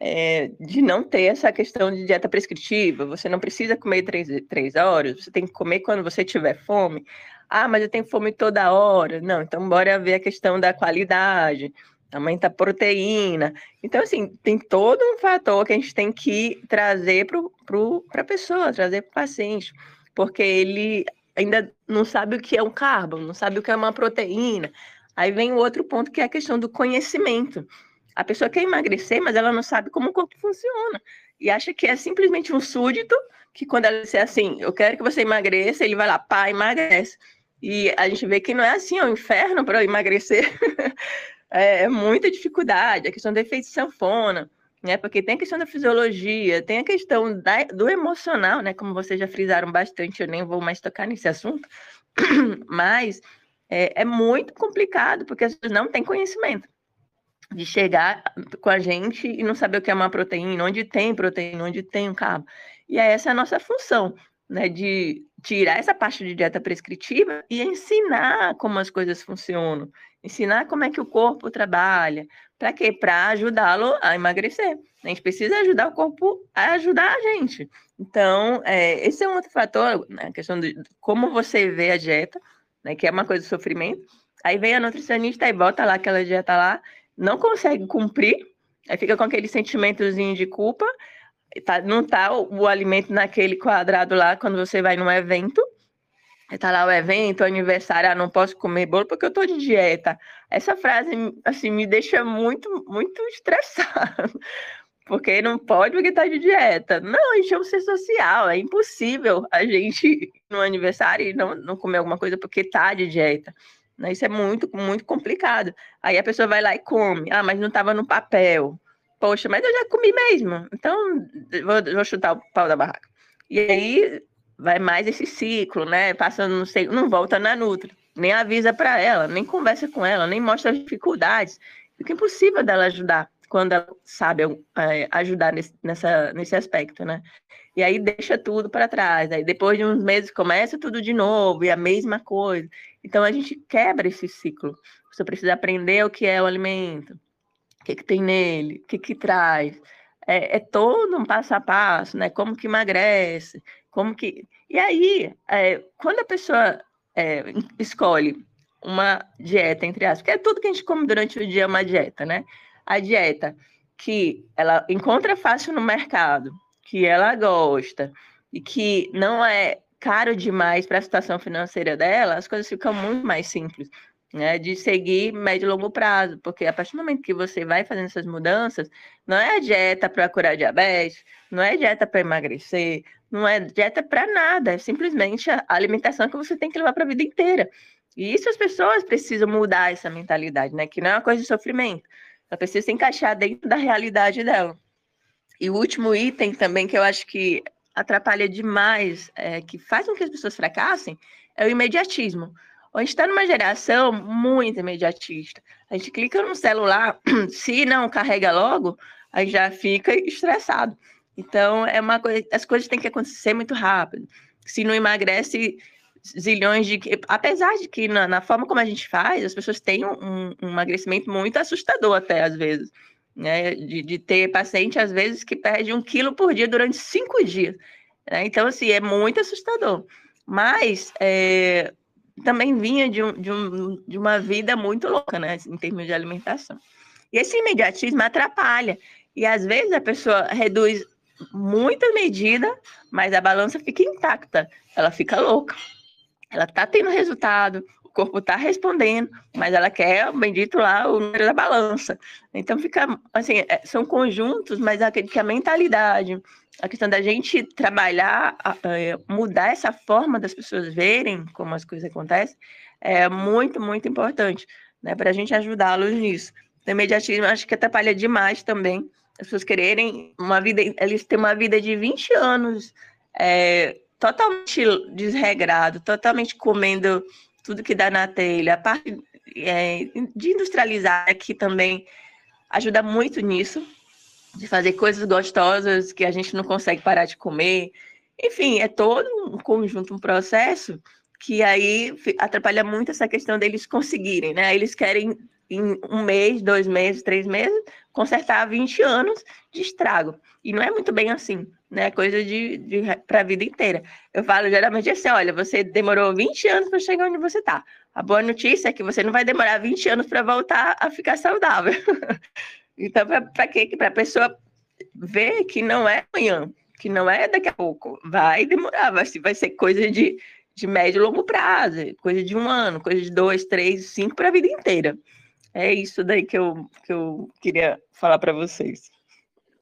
S4: é, de não ter essa questão de dieta prescritiva. Você não precisa comer três, três horas, você tem que comer quando você tiver fome. Ah, mas eu tenho fome toda hora. Não, então bora ver a questão da qualidade, aumenta a proteína. Então, assim, tem todo um fator que a gente tem que trazer para a pessoa, trazer para o paciente, porque ele ainda não sabe o que é um carbo, não sabe o que é uma proteína. Aí vem o outro ponto que é a questão do conhecimento. A pessoa quer emagrecer, mas ela não sabe como o corpo funciona. E acha que é simplesmente um súdito, que quando ela disser assim, eu quero que você emagreça, ele vai lá, pá, emagrece. E a gente vê que não é assim, é um inferno para emagrecer. é, é, muita dificuldade, a questão da efeito sanfona, né? Porque tem a questão da fisiologia, tem a questão da, do emocional, né? Como vocês já frisaram bastante, eu nem vou mais tocar nesse assunto, mas é, é muito complicado, porque as pessoas não têm conhecimento de chegar com a gente e não saber o que é uma proteína, onde tem proteína, onde tem um carbo. E essa é a nossa função, né, de tirar essa parte de dieta prescritiva e ensinar como as coisas funcionam, ensinar como é que o corpo trabalha, para quê? Para ajudá-lo a emagrecer. A gente precisa ajudar o corpo a ajudar a gente. Então, é, esse é um outro fator, né, a questão de como você vê a dieta, né, que é uma coisa de sofrimento. Aí vem a nutricionista e bota lá aquela dieta lá não consegue cumprir, aí fica com aquele sentimentozinho de culpa, tá, não tá o, o alimento naquele quadrado lá quando você vai num evento, tá lá o evento, o aniversário, ah, não posso comer bolo porque eu tô de dieta. Essa frase, assim, me deixa muito, muito estressada. Porque não pode porque tá de dieta. Não, a gente é um ser social, é impossível a gente no aniversário e não, não comer alguma coisa porque tá de dieta. Né? Isso é muito, muito complicado. Aí a pessoa vai lá e come. Ah, mas não estava no papel. Poxa, mas eu já comi mesmo. Então, vou, vou chutar o pau da barraca. E aí vai mais esse ciclo, né? Passando, não sei, não volta na Nutra. Nem avisa para ela, nem conversa com ela, nem mostra as dificuldades. Fica impossível dela ajudar quando ela sabe é, ajudar nesse, nessa, nesse aspecto, né? E aí deixa tudo para trás. Aí depois de uns meses começa tudo de novo e a mesma coisa. Então a gente quebra esse ciclo. Você precisa aprender o que é o alimento, o que, que tem nele, o que, que traz. É, é, todo um passo a passo, né? Como que emagrece, como que. E aí, é, quando a pessoa é, escolhe uma dieta, entre aspas, porque é tudo que a gente come durante o dia é uma dieta, né? A dieta que ela encontra fácil no mercado, que ela gosta e que não é caro demais para a situação financeira dela, as coisas ficam muito mais simples. Né, de seguir médio e longo prazo, porque a partir do momento que você vai fazendo essas mudanças, não é dieta para curar diabetes, não é dieta para emagrecer, não é dieta para nada, é simplesmente a alimentação que você tem que levar para a vida inteira. E isso as pessoas precisam mudar essa mentalidade, né? Que não é uma coisa de sofrimento. Ela precisa se encaixar dentro da realidade dela. E o último item também que eu acho que atrapalha demais, é, que faz com que as pessoas fracassem, é o imediatismo. A gente está numa geração muito imediatista. A gente clica no celular, se não carrega logo, a gente já fica estressado. Então, é uma coisa, as coisas têm que acontecer muito rápido. Se não emagrece zilhões de. Apesar de que na, na forma como a gente faz, as pessoas têm um, um emagrecimento muito assustador até às vezes né? De, de ter paciente, às vezes, que perde um quilo por dia durante cinco dias. Né? Então, assim, é muito assustador. Mas é, também vinha de, um, de, um, de uma vida muito louca, né? Em termos de alimentação. E esse imediatismo atrapalha. E às vezes a pessoa reduz muita medida, mas a balança fica intacta. Ela fica louca. Ela tá tendo resultado, corpo está respondendo, mas ela quer, bendito lá, o número da balança. Então fica, assim, é, são conjuntos, mas a, que a mentalidade, a questão da gente trabalhar, é, mudar essa forma das pessoas verem como as coisas acontecem, é muito, muito importante, né, para a gente ajudá-los nisso. O imediatismo acho que atrapalha demais também, as pessoas quererem uma vida, eles têm uma vida de 20 anos, é, totalmente desregrado, totalmente comendo tudo que dá na telha, a parte é, de industrializar aqui também ajuda muito nisso, de fazer coisas gostosas que a gente não consegue parar de comer. Enfim, é todo um conjunto, um processo que aí atrapalha muito essa questão deles conseguirem, né? Eles querem em um mês, dois meses, três meses, consertar 20 anos de estrago. E não é muito bem assim, né? Coisa de, de para a vida inteira. Eu falo geralmente assim: olha, você demorou 20 anos para chegar onde você está. A boa notícia é que você não vai demorar 20 anos para voltar a ficar saudável. então, para quê? Para a pessoa ver que não é amanhã, que não é daqui a pouco. Vai demorar, vai, vai ser coisa de, de médio e longo prazo, coisa de um ano, coisa de dois, três, cinco para a vida inteira. É isso daí que eu, que eu queria falar para vocês.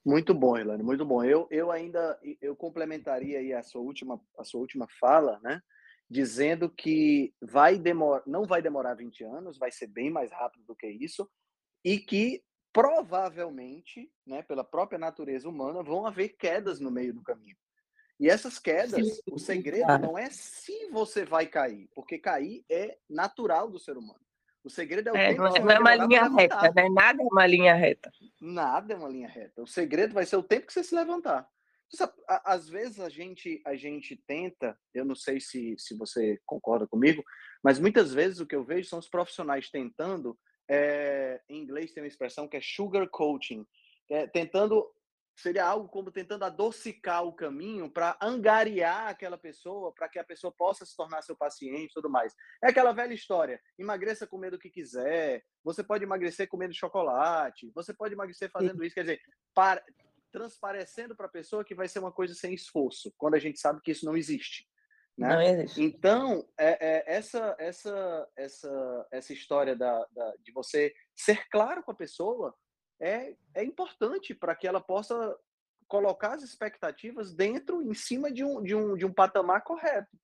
S1: Muito bom, Elane, muito bom. Eu, eu ainda eu complementaria aí a sua última a sua última fala, né? Dizendo que vai demorar, não vai demorar 20 anos, vai ser bem mais rápido do que isso, e que provavelmente, né, pela própria natureza humana, vão haver quedas no meio do caminho. E essas quedas, Sim. o segredo não é se você vai cair, porque cair é natural do ser humano. O segredo é o é, tempo
S4: não, é, não é uma linha reta, né? Nada é uma linha reta.
S1: Nada é uma linha reta. O segredo vai ser o tempo que você se levantar. Às vezes a gente a gente tenta, eu não sei se, se você concorda comigo, mas muitas vezes o que eu vejo são os profissionais tentando, é, em inglês tem uma expressão que é sugar coaching, é, tentando seria algo como tentando adocicar o caminho para angariar aquela pessoa, para que a pessoa possa se tornar seu paciente e tudo mais. É aquela velha história: emagreça comendo o que quiser, você pode emagrecer comendo chocolate, você pode emagrecer fazendo isso. Quer dizer, para, transparecendo para a pessoa que vai ser uma coisa sem esforço, quando a gente sabe que isso não existe. Né? Não existe. Então, é, é, essa, essa, essa, essa história da, da, de você ser claro com a pessoa é, é importante para que ela possa colocar as expectativas dentro, em cima de um, de um, de um patamar correto.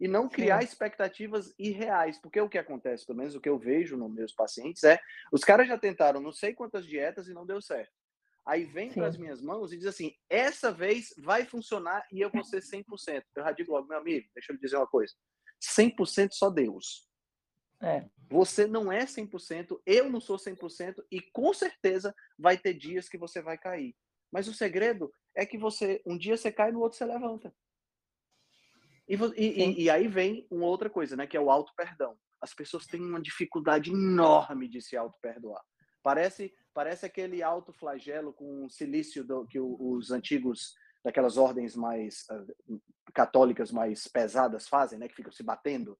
S1: E não criar Sim. expectativas irreais. Porque o que acontece, pelo menos o que eu vejo nos meus pacientes, é os caras já tentaram não sei quantas dietas e não deu certo. Aí vem para as minhas mãos e diz assim: essa vez vai funcionar e eu vou ser 100%. Eu já digo logo, meu amigo, deixa eu lhe dizer uma coisa: 100% só Deus. É. Você não é 100%, eu não sou 100%, e com certeza vai ter dias que você vai cair. Mas o segredo é que você, um dia você cai, no outro você levanta. E, e, e aí vem uma outra coisa, né, que é o auto-perdão. As pessoas têm uma dificuldade enorme de se auto-perdoar. Parece, parece aquele auto-flagelo com silício do, que os antigos, daquelas ordens mais uh, católicas mais pesadas fazem, né, que ficam se batendo,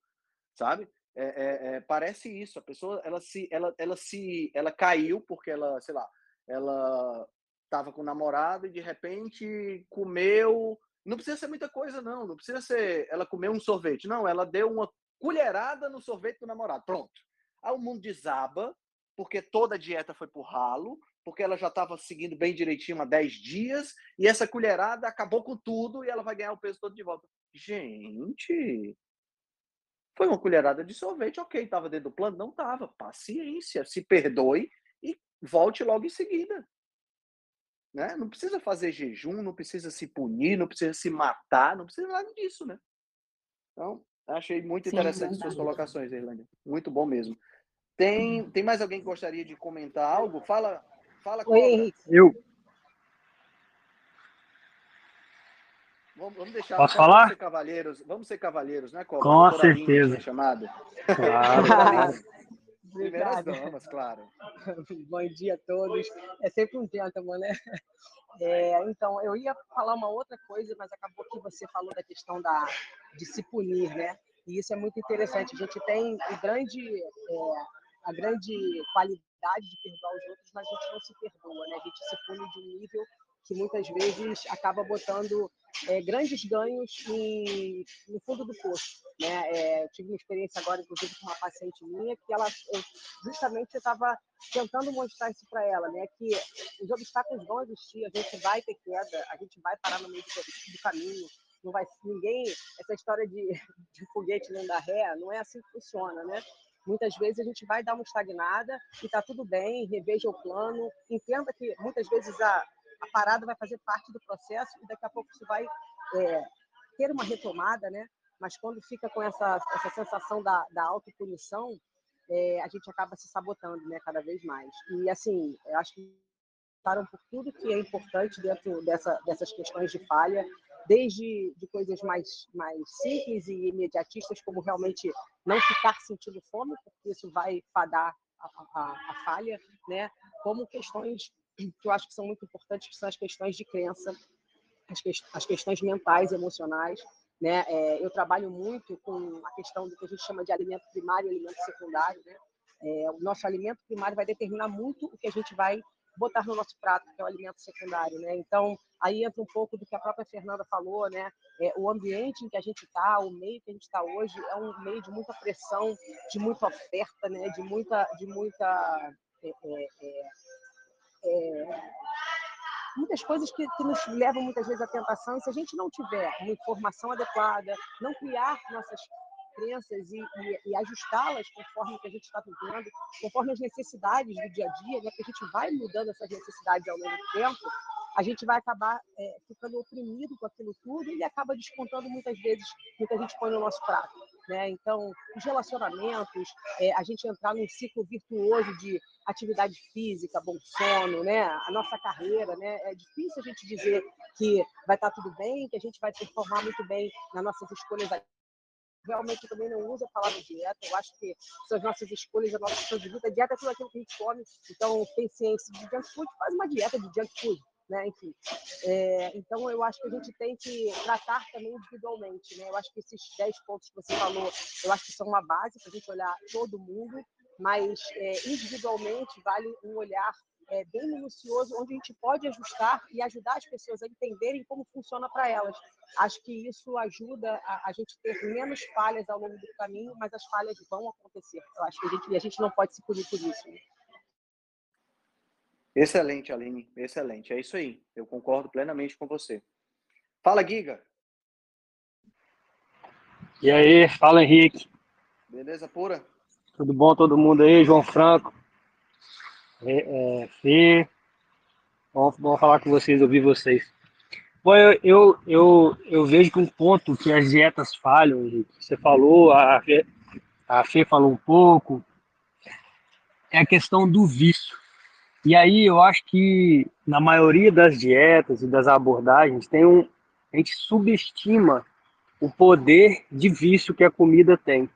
S1: sabe? É, é, é, parece isso. A pessoa, ela se, ela, ela se, ela caiu porque ela, sei lá, ela estava com o namorado e de repente comeu. Não precisa ser muita coisa, não. Não precisa ser ela comeu um sorvete. Não, ela deu uma colherada no sorvete do namorado. Pronto. Aí o mundo desaba, porque toda a dieta foi pro ralo, porque ela já estava seguindo bem direitinho há 10 dias, e essa colherada acabou com tudo e ela vai ganhar o peso todo de volta. Gente, foi uma colherada de sorvete, ok, estava dentro do plano? Não estava. Paciência, se perdoe e volte logo em seguida. Né? Não precisa fazer jejum, não precisa se punir, não precisa se matar, não precisa nada disso, né? Então, achei muito Sim, interessante suas colocações, Irlândia. Muito bom mesmo. Tem, uhum. tem mais alguém que gostaria de comentar algo? Fala, fala
S5: Oi, Henrique. Eu.
S1: Vamos, vamos deixar.
S5: Posso falar?
S1: Vamos ser cavalheiros, vamos ser cavalheiros, né,
S5: Cobra? Com certeza.
S1: chamado.
S5: Claro.
S1: Primeiras damas, claro.
S6: Bom dia a todos. É sempre um gentleman, né? É, então, eu ia falar uma outra coisa, mas acabou que você falou da questão da, de se punir, né? E isso é muito interessante. A gente tem o grande, é, a grande qualidade de perdoar os outros, mas a gente não se perdoa, né? A gente se pune de um nível que muitas vezes acaba botando é, grandes ganhos em, no fundo do poço. Né? É, eu tive uma experiência agora, inclusive, com uma paciente minha, que ela eu, justamente estava tentando mostrar isso para ela, né? que os obstáculos vão existir, a gente vai ter queda, a gente vai parar no meio do, do caminho, não vai ninguém essa história de, de foguete não dá ré não é assim que funciona né muitas vezes a gente vai dar uma estagnada e está tudo bem reveja o plano entenda que muitas vezes a a parada vai fazer parte do processo e daqui a pouco você vai é, ter uma retomada, né? Mas quando fica com essa, essa sensação da, da autopunição, é, a gente acaba se sabotando, né? Cada vez mais. E, assim, eu acho que param por tudo que é importante dentro dessa, dessas questões de falha, desde de coisas mais, mais simples e imediatistas, como realmente não ficar sentindo fome, porque isso vai fadar a, a, a falha, né? como questões que eu acho que são muito importantes, que são as questões de crença, as, que, as questões mentais, emocionais. Né? É, eu trabalho muito com a questão do que a gente chama de alimento primário e alimento secundário. Né? É, o nosso alimento primário vai determinar muito o que a gente vai botar no nosso prato, que é o alimento secundário, né? Então, aí entra um pouco do que a própria Fernanda falou, né? É, o ambiente em que a gente está, o meio que a gente está hoje, é um meio de muita pressão, de muita oferta, né? De muita, de muita é, é, muitas coisas que, que, nos levam muitas vezes à tentação. E se a gente não tiver uma informação adequada, não criar nossas crenças e, e, e ajustá-las conforme o que a gente está vivendo, conforme as necessidades do dia a dia, né? porque a gente vai mudando essas necessidades ao longo do tempo, a gente vai acabar é, ficando oprimido com aquilo tudo e acaba descontando muitas vezes o que a gente põe no nosso prato. Né? Então, os relacionamentos, é, a gente entrar num ciclo virtuoso de atividade física, bom sono, né? a nossa carreira. Né? É difícil a gente dizer que vai estar tudo bem, que a gente vai performar muito bem nas nossas escolhas realmente eu também não uso a palavra dieta. Eu acho que são as nossas escolhas, a nossa questão de vida. Dieta é tudo aquilo que a gente come. Então, tem ciência de junk food, faz uma dieta de junk food né? Enfim, é, então eu acho que a gente tem que tratar também individualmente, né? Eu acho que esses 10 pontos que você falou, eu acho que são uma base para a gente olhar todo mundo, mas é, individualmente vale um olhar é, bem minucioso, onde a gente pode ajustar e ajudar as pessoas a entenderem como funciona para elas. Acho que isso ajuda a, a, gente ter menos falhas ao longo do caminho, mas as falhas vão acontecer. Eu acho que a gente, a gente não pode se punir por isso. Né?
S1: Excelente, Aline, excelente. É isso aí. Eu concordo plenamente com você. Fala, Giga.
S5: E aí, fala, Henrique.
S1: Beleza pura?
S5: Tudo bom, todo mundo aí? João Franco. É, é, Fê. Bom, bom falar com vocês, ouvir vocês. Bom, eu, eu, eu, eu vejo que um ponto que as dietas falham, Henrique, você falou, a Fê, a Fê falou um pouco, é a questão do vício. E aí eu acho que na maioria das dietas e das abordagens tem um a gente subestima o poder de vício que a comida tem.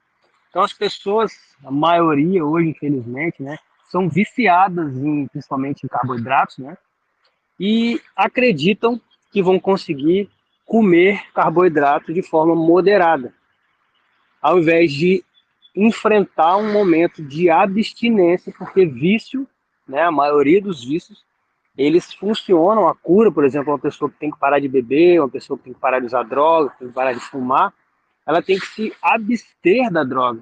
S5: Então as pessoas, a maioria hoje, infelizmente, né, são viciadas em principalmente em carboidratos, né? E acreditam que vão conseguir comer carboidrato de forma moderada, ao invés de enfrentar um momento de abstinência, porque vício né, a maioria dos vícios eles funcionam, a cura, por exemplo, uma pessoa que tem que parar de beber, uma pessoa que tem que parar de usar droga, tem que parar de fumar, ela tem que se abster da droga.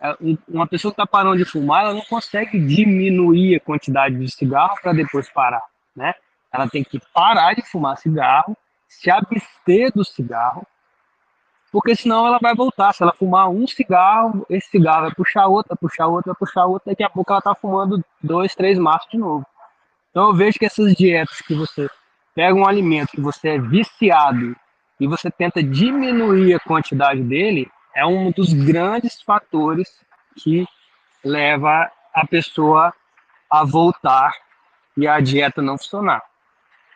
S5: É, uma pessoa que está parando de fumar, ela não consegue diminuir a quantidade de cigarro para depois parar, né? Ela tem que parar de fumar cigarro, se abster do cigarro, porque senão ela vai voltar. Se ela fumar um cigarro, esse cigarro vai puxar outro, puxar outro, vai puxar outro, daqui a pouco ela está fumando dois, três maços de novo. Então eu vejo que essas dietas que você pega um alimento que você é viciado e você tenta diminuir a quantidade dele, é um dos grandes fatores que leva a pessoa a voltar e a dieta não funcionar.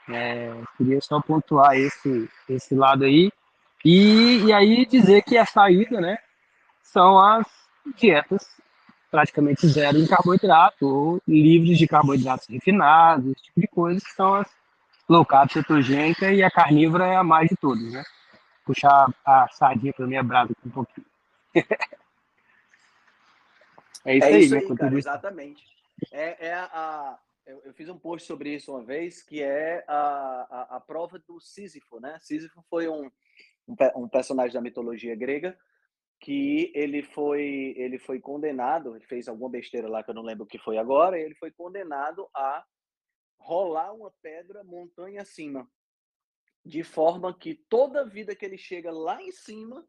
S5: É, queria só pontuar esse, esse lado aí. E, e aí dizer que a saída, né, são as dietas praticamente zero em carboidrato, ou livres de carboidratos refinados, esse tipo de coisas, que são as low carb, cetogênica, e a carnívora é a mais de todas, né? Puxar a sardinha para minha brasa aqui um pouquinho.
S1: é isso é aí, isso né? Aí, cara, exatamente. É, é a, eu, eu, fiz um post sobre isso uma vez, que é a, a, a prova do Sísifo, né? Sísifo foi um, um, um personagem da mitologia grega que ele foi ele foi condenado, ele fez alguma besteira lá que eu não lembro o que foi agora, e ele foi condenado a rolar uma pedra montanha acima, de forma que toda vida que ele chega lá em cima,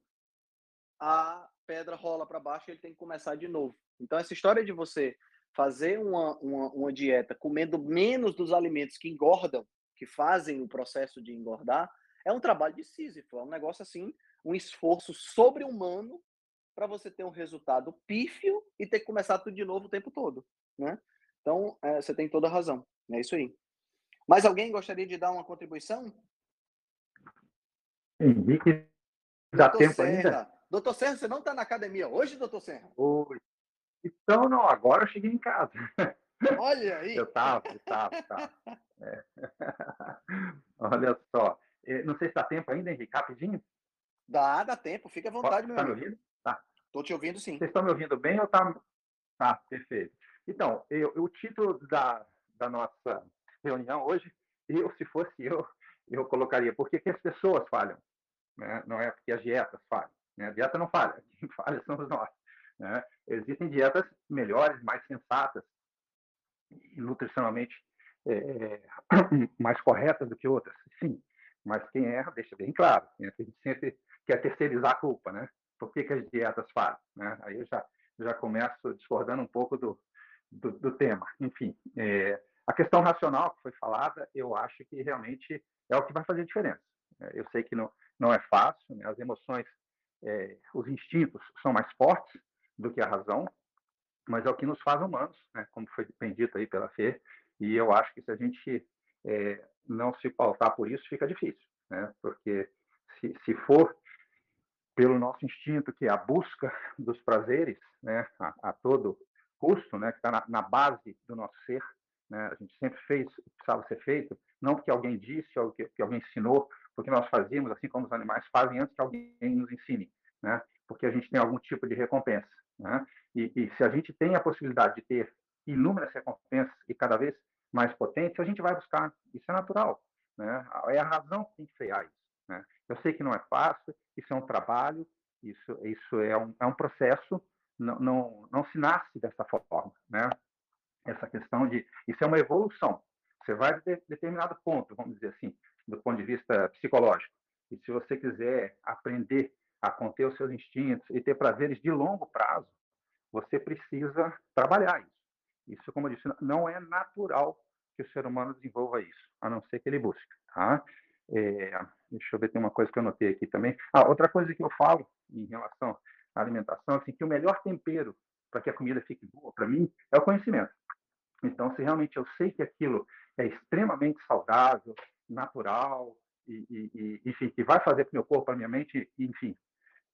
S1: a pedra rola para baixo e ele tem que começar de novo. Então essa história de você fazer uma, uma, uma dieta comendo menos dos alimentos que engordam, que fazem o processo de engordar, é um trabalho de Sísifo, é um negócio assim um esforço sobre-humano para você ter um resultado pífio e ter que começar tudo de novo o tempo todo, né? Então, é, você tem toda a razão. É isso aí. Mais alguém gostaria de dar uma contribuição?
S7: Henrique, dá doutor tempo Serra. ainda?
S1: Doutor Serra, você não está na academia hoje, doutor Serra?
S7: Oi. Então, não, agora eu cheguei em casa.
S1: Olha aí.
S7: Eu estava, eu estava, estava. É. Olha só. É, não sei se dá tempo ainda, Henrique, rapidinho.
S1: Dá, dá tempo, fica à vontade, meu
S7: tá amigo. me ouvindo?
S1: Tá. Tô te ouvindo sim.
S7: Vocês estão me ouvindo bem ou tá? Tá, perfeito. Então, eu, o título da, da nossa reunião hoje, eu, se fosse eu, eu colocaria por que, as pessoas falham. Né? Não é porque as dietas falham. Né? A dieta não falha, quem falha somos nós. Né? Existem dietas melhores, mais sensatas, nutricionalmente é, mais corretas do que outras, sim. Mas quem erra deixa bem claro. A gente sempre quer terceirizar a culpa, né? Por que, que as dietas fazem? Né? Aí eu já, já começo discordando um pouco do, do, do tema. Enfim, é, a questão racional que foi falada, eu acho que realmente é o que vai fazer diferença. É, eu sei que não, não é fácil, né? as emoções, é, os instintos são mais fortes do que a razão, mas é o que nos faz humanos, né? como foi bem dito aí pela Fê, e eu acho que se a gente é, não se pautar por isso, fica difícil, né? porque se, se for pelo nosso instinto, que é a busca dos prazeres, né, a, a todo custo, né, que está na, na, base do nosso ser, né, a gente sempre fez o que precisava ser feito, não porque alguém disse ou que, que alguém ensinou, porque nós fazíamos, assim como os animais fazem antes que alguém nos ensine, né, porque a gente tem algum tipo de recompensa. Né, e, e se a gente tem a possibilidade de ter inúmeras recompensas e cada vez mais potentes, a gente vai buscar. Isso é natural. Né? É a razão que tem que frear isso. Né? Eu sei que não é fácil, isso é um trabalho, isso, isso é, um, é um processo, não, não, não se nasce dessa forma. Né? Essa questão de. Isso é uma evolução. Você vai de determinado ponto, vamos dizer assim, do ponto de vista psicológico. E se você quiser aprender a conter os seus instintos e ter prazeres de longo prazo, você precisa trabalhar isso. Isso, como eu disse, não é natural que o ser humano desenvolva isso, a não ser que ele busque. Tá? É, deixa eu ver, tem uma coisa que eu anotei aqui também. Ah, outra coisa que eu falo em relação à alimentação, assim, que o melhor tempero para que a comida fique boa para mim é o conhecimento. Então, se realmente eu sei que aquilo é extremamente saudável, natural, e, e, e enfim, que vai fazer para o meu corpo, para a minha mente, enfim,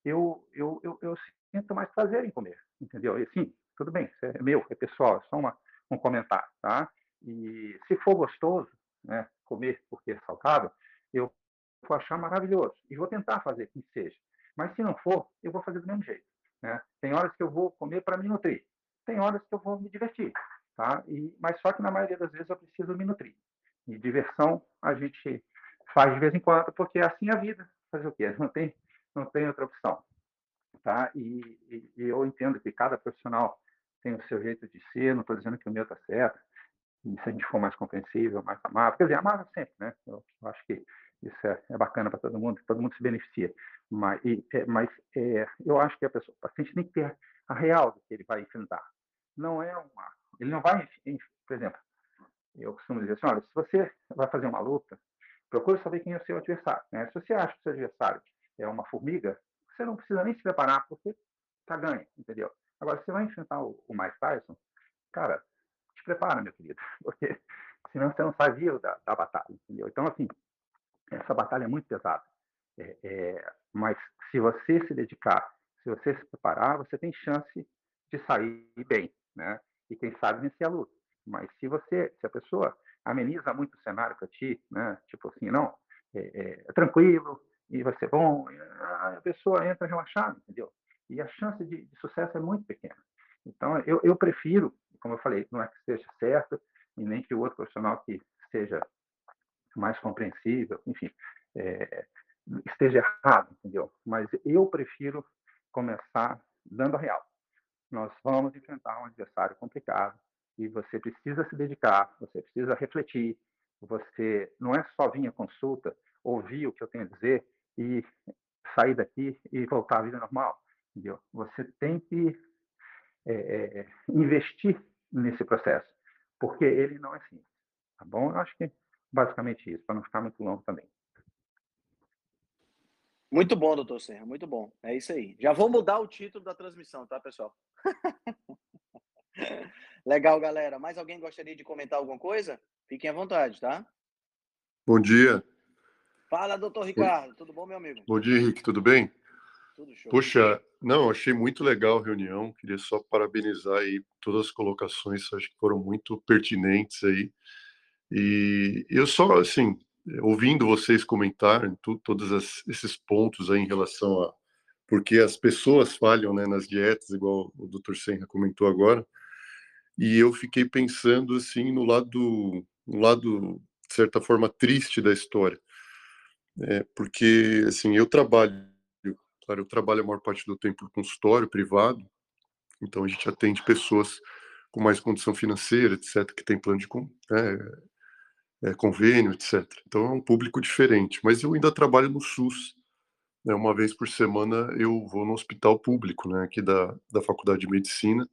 S7: eu, eu, eu, eu, sinto mais prazer em comer, entendeu? E sim, tudo bem, é meu, é pessoal, é só uma, um comentário, tá? E se for gostoso, né, comer porque é saudável, eu vou achar maravilhoso e vou tentar fazer que seja. Mas se não for, eu vou fazer do mesmo jeito. Né? Tem horas que eu vou comer para me nutrir, tem horas que eu vou me divertir, tá? E, mas só que na maioria das vezes eu preciso me nutrir. E diversão a gente faz de vez em quando, porque é assim a vida. Fazer o quê? Não tem, não tem outra opção. Tá? E, e, e eu entendo que cada profissional tem o seu jeito de ser, não estou dizendo que o meu está certo, e se a gente for mais compreensível, mais amável, quer dizer, amável sempre, né? Eu, eu acho que isso é, é bacana para todo mundo, todo mundo se beneficia. Mas, e, é, mas é, eu acho que a pessoa, o paciente tem que ter a real do que ele vai enfrentar. Não é uma, ele não vai, por exemplo, eu costumo dizer assim, olha, se você vai fazer uma luta, procure saber quem é o seu adversário. Né? Se você acha que o seu adversário é uma formiga, você não precisa nem se preparar, porque está ganho, entendeu? Agora, se você vai enfrentar o, o Mike Tyson, cara, te prepara, meu querido, porque senão você não sai vivo da, da batalha, entendeu? Então, assim, essa batalha é muito pesada. É, é, mas se você se dedicar, se você se preparar, você tem chance de sair bem, né? E quem sabe vencer a luta. Mas se você, se a pessoa ameniza muito o cenário para ti, né? Tipo assim, não, é, é, é, tranquilo e vai ser bom, a pessoa entra relaxada, entendeu? E a chance de, de sucesso é muito pequena. Então, eu, eu prefiro, como eu falei, não é que esteja certo e nem que o outro profissional que seja mais compreensível, enfim, é, esteja errado, entendeu? Mas eu prefiro começar dando a real. Nós vamos enfrentar um adversário complicado e você precisa se dedicar, você precisa refletir, você não é só vir à consulta, ouvir o que eu tenho a dizer e sair daqui e voltar à vida normal, entendeu? Você tem que é, é, investir nesse processo, porque ele não é simples, tá bom? Eu acho que basicamente isso, para não ficar muito longo também.
S1: Muito bom, doutor Serra, muito bom. É isso aí. Já vou mudar o título da transmissão, tá, pessoal? Legal, galera. Mais alguém gostaria de comentar alguma coisa? Fiquem à vontade, tá?
S8: Bom dia.
S1: Fala, doutor Ricardo. Tudo bom, meu amigo?
S8: Bom dia, Henrique. Tudo bem?
S1: Tudo show.
S8: Não, achei muito legal a reunião. Queria só parabenizar aí todas as colocações, acho que foram muito pertinentes aí. E eu só, assim, ouvindo vocês comentarem todos esses pontos aí em relação a porque as pessoas falham né, nas dietas, igual o Dr. Senra comentou agora, e eu fiquei pensando assim no lado, no lado de certa forma triste da história, é, porque assim eu trabalho, claro, eu trabalho a maior parte do tempo no consultório privado, então a gente atende pessoas com mais condição financeira, etc, que tem plano de né, é, convênio, etc. Então é um público diferente. Mas eu ainda trabalho no SUS. Né? Uma vez por semana eu vou no hospital público, né, aqui da, da Faculdade de Medicina.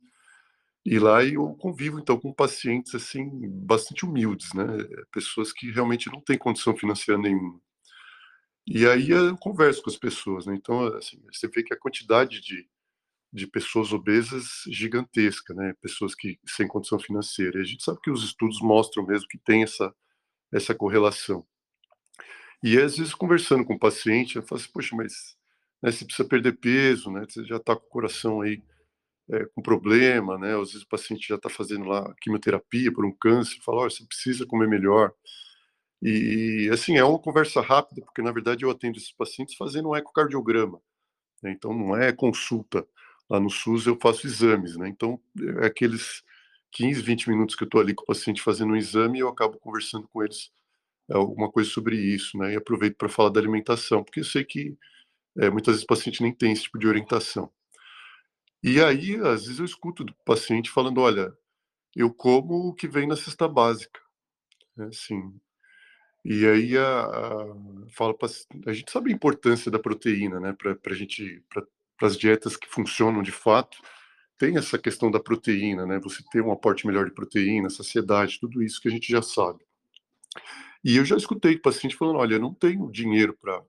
S8: E lá eu convivo então com pacientes assim bastante humildes, né, pessoas que realmente não têm condição financeira nenhuma. E aí eu converso com as pessoas, né? Então assim, você vê que a quantidade de de pessoas obesas gigantesca, né? Pessoas que sem condição financeira. E a gente sabe que os estudos mostram mesmo que tem essa essa correlação. E às vezes conversando com o paciente, eu falo assim, poxa, mas né, você precisa perder peso, né? Você já está com o coração aí é, com problema, né? Às vezes o paciente já está fazendo lá quimioterapia por um câncer, fala, olha, você precisa comer melhor. E assim, é uma conversa rápida, porque na verdade eu atendo esses pacientes fazendo um ecocardiograma. Né? Então não é consulta. Lá no SUS eu faço exames, né? Então é aqueles 15, 20 minutos que eu estou ali com o paciente fazendo um exame, eu acabo conversando com eles é, alguma coisa sobre isso, né? E aproveito para falar da alimentação, porque eu sei que é, muitas vezes o paciente nem tem esse tipo de orientação. E aí, às vezes, eu escuto do paciente falando: olha, eu como o que vem na cesta básica. É assim. E aí, a, a, fala pra, a gente sabe a importância da proteína, né, para a gente, para as dietas que funcionam de fato tem essa questão da proteína, né? Você ter um aporte melhor de proteína, saciedade, tudo isso que a gente já sabe. E eu já escutei paciente falando: olha, eu não tenho dinheiro para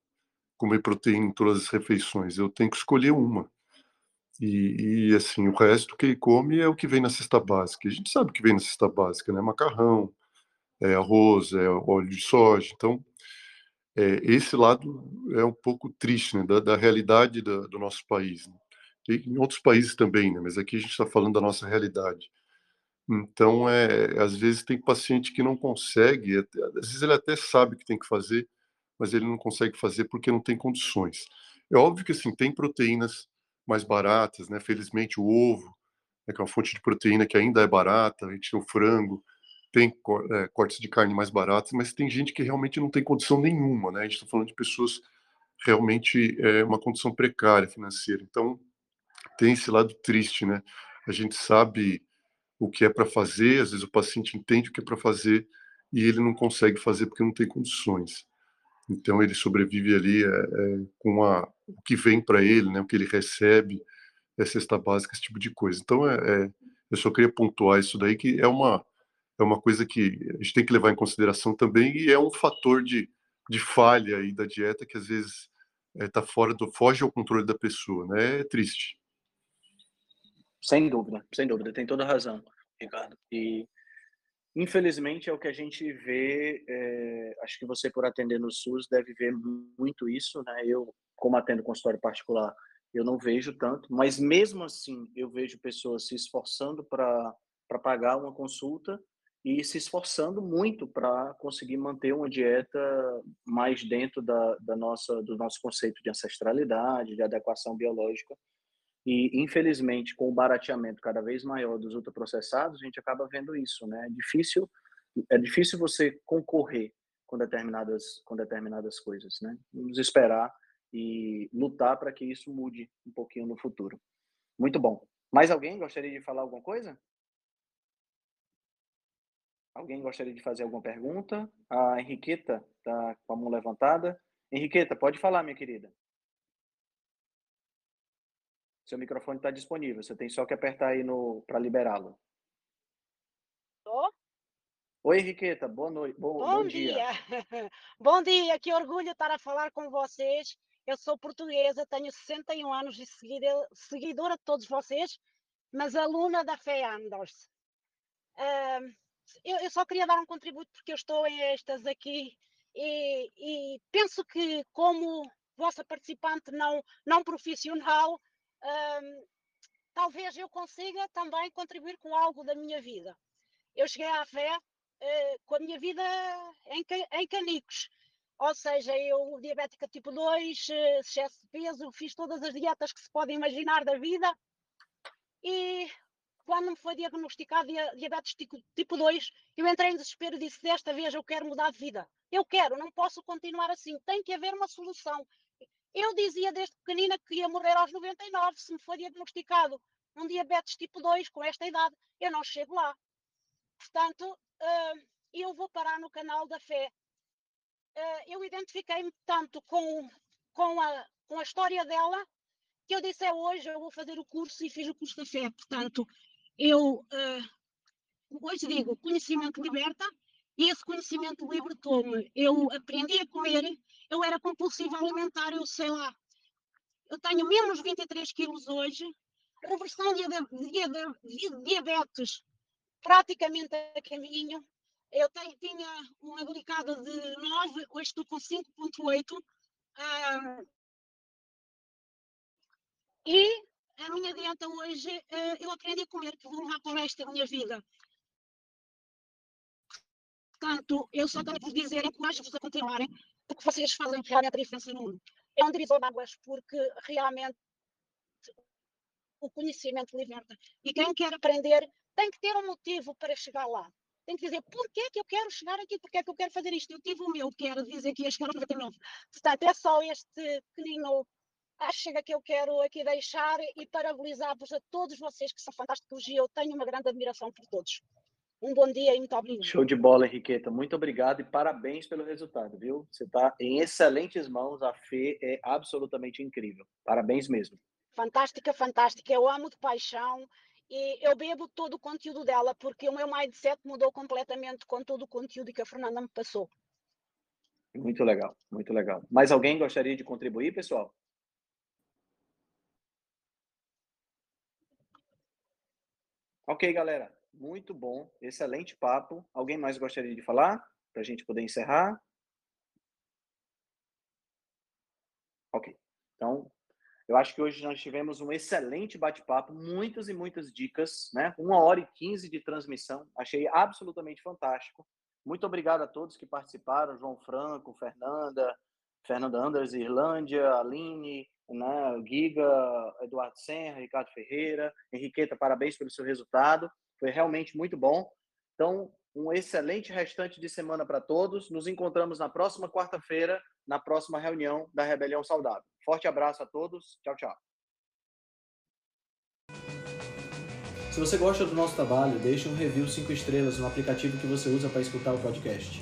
S8: comer proteína em todas as refeições, eu tenho que escolher uma. E, e, assim, o resto que ele come é o que vem na cesta básica. A gente sabe o que vem na cesta básica, né? Macarrão, é arroz, é óleo de soja. Então, é, esse lado é um pouco triste né? da, da realidade da, do nosso país. Né? em outros países também, né? mas aqui a gente está falando da nossa realidade. Então, é, às vezes tem paciente que não consegue, às vezes ele até sabe que tem que fazer, mas ele não consegue fazer porque não tem condições. É óbvio que assim tem proteínas mais baratas, né? Felizmente o ovo, né, que é uma fonte de proteína que ainda é barata, a gente tem o frango, tem é, cortes de carne mais baratos, mas tem gente que realmente não tem condição nenhuma, né? A gente está falando de pessoas realmente é uma condição precária financeira. Então, tem esse lado triste, né? A gente sabe o que é para fazer, às vezes o paciente entende o que é para fazer e ele não consegue fazer porque não tem condições. Então, ele sobrevive ali é, é, com a, o que vem para ele, né? O que ele recebe, é cesta básica, esse tipo de coisa. Então, é, é, eu só queria pontuar isso daí, que é uma, é uma coisa que a gente tem que levar em consideração também e é um fator de, de falha aí da dieta que às vezes está é, fora do foge ao controle da pessoa, né? É triste.
S1: Sem dúvida, sem dúvida, tem toda razão, Ricardo. E infelizmente é o que a gente vê. É, acho que você por atender no SUS deve ver muito isso, né? Eu como atendo consultório particular, eu não vejo tanto, mas mesmo assim eu vejo pessoas se esforçando para para pagar uma consulta e se esforçando muito para conseguir manter uma dieta mais dentro da, da nossa do nosso conceito de ancestralidade, de adequação biológica. E infelizmente, com o barateamento cada vez maior dos ultraprocessados, a gente acaba vendo isso, né? É difícil é difícil você concorrer com determinadas com determinadas coisas, né? Vamos esperar e lutar para que isso mude um pouquinho no futuro. Muito bom. Mais alguém gostaria de falar alguma coisa? Alguém gostaria de fazer alguma pergunta? A Henriqueta está com a mão levantada. Henriqueta, pode falar, minha querida. Seu microfone está disponível. Você tem só que apertar aí no para liberá-lo. Oi, Henriqueta. Boa noite. Bom, bom, bom dia. dia.
S9: bom dia. Que orgulho estar a falar com vocês. Eu sou portuguesa, tenho 61 anos de seguidora de todos vocês, mas aluna da FE Anders. Uh, eu, eu, só queria dar um contributo porque eu estou em estas aqui e, e penso que como vossa participante não, não profissional, hum, talvez eu consiga também contribuir com algo da minha vida. Eu cheguei à fé uh, com a minha vida em, em canicos, ou seja, eu diabética tipo 2, eh, excesso de peso, fiz todas as dietas que se pode imaginar da vida e quando me foi diagnosticado diabetes tipo 2, eu entrei em desespero e disse: desta vez eu quero mudar de vida. Eu quero, não posso continuar assim, tem que haver uma solução. Eu dizia desde pequenina que ia morrer aos 99 se me foi diagnosticado um diabetes tipo 2 com esta idade. Eu não chego lá. Portanto, uh, eu vou parar no canal da fé. Uh, eu identifiquei-me tanto com, com, a, com a história dela que eu disse é hoje eu vou fazer o curso e fiz o curso da fé. Portanto, eu uh, hoje digo, conhecimento liberta, e esse conhecimento libertou-me. Eu aprendi a comer, eu era compulsiva alimentar, eu sei lá, eu tenho menos 23 quilos hoje, reversão de, de, de, diabetes praticamente a caminho, eu tenho, tinha uma glicada de 9, hoje estou com 5.8, uh, e a minha dieta hoje, uh, eu aprendi a comer, que vou levar resto da minha vida. Portanto, eu só tenho que dizer, encorajo-vos a continuarem, porque vocês fazem realmente a diferença no mundo. É um divisor de águas, porque realmente o conhecimento liberta. E quem quer aprender tem que ter um motivo para chegar lá. Tem que dizer, por que é que eu quero chegar aqui? Por que é que eu quero fazer isto? Eu tive o meu, que era dizer que ia chegar ao 99. Portanto, é só este pequenino a chega que eu quero aqui deixar e parabenizar-vos a todos vocês que são fantásticos e eu tenho uma grande admiração por todos. Um bom dia e muito obrigado.
S1: Show de bola, Henriqueta. Muito obrigado e parabéns pelo resultado, viu? Você está em excelentes mãos. A Fê é absolutamente incrível. Parabéns mesmo.
S9: Fantástica, fantástica. Eu amo de paixão e eu bebo todo o conteúdo dela porque o meu mindset mudou completamente com todo o conteúdo que a Fernanda me passou.
S1: Muito legal, muito legal. Mais alguém gostaria de contribuir, pessoal? Ok, galera. Muito bom. Excelente papo. Alguém mais gostaria de falar? Para a gente poder encerrar? Ok. Então, eu acho que hoje nós tivemos um excelente bate-papo, muitas e muitas dicas, né? Uma hora e quinze de transmissão. Achei absolutamente fantástico. Muito obrigado a todos que participaram, João Franco, Fernanda, Fernanda Anders, Irlândia, Aline, né? Giga, Eduardo Senra, Ricardo Ferreira, Henriqueta, parabéns pelo seu resultado, foi realmente muito bom. Então,
S10: Um excelente restante de semana para todos. Nos encontramos na próxima quarta-feira, na próxima reunião da Rebelião Saudável. Forte abraço a todos. Tchau, tchau.
S1: Se você gosta do nosso trabalho, deixe um review 5 estrelas no aplicativo que você usa para escutar o podcast.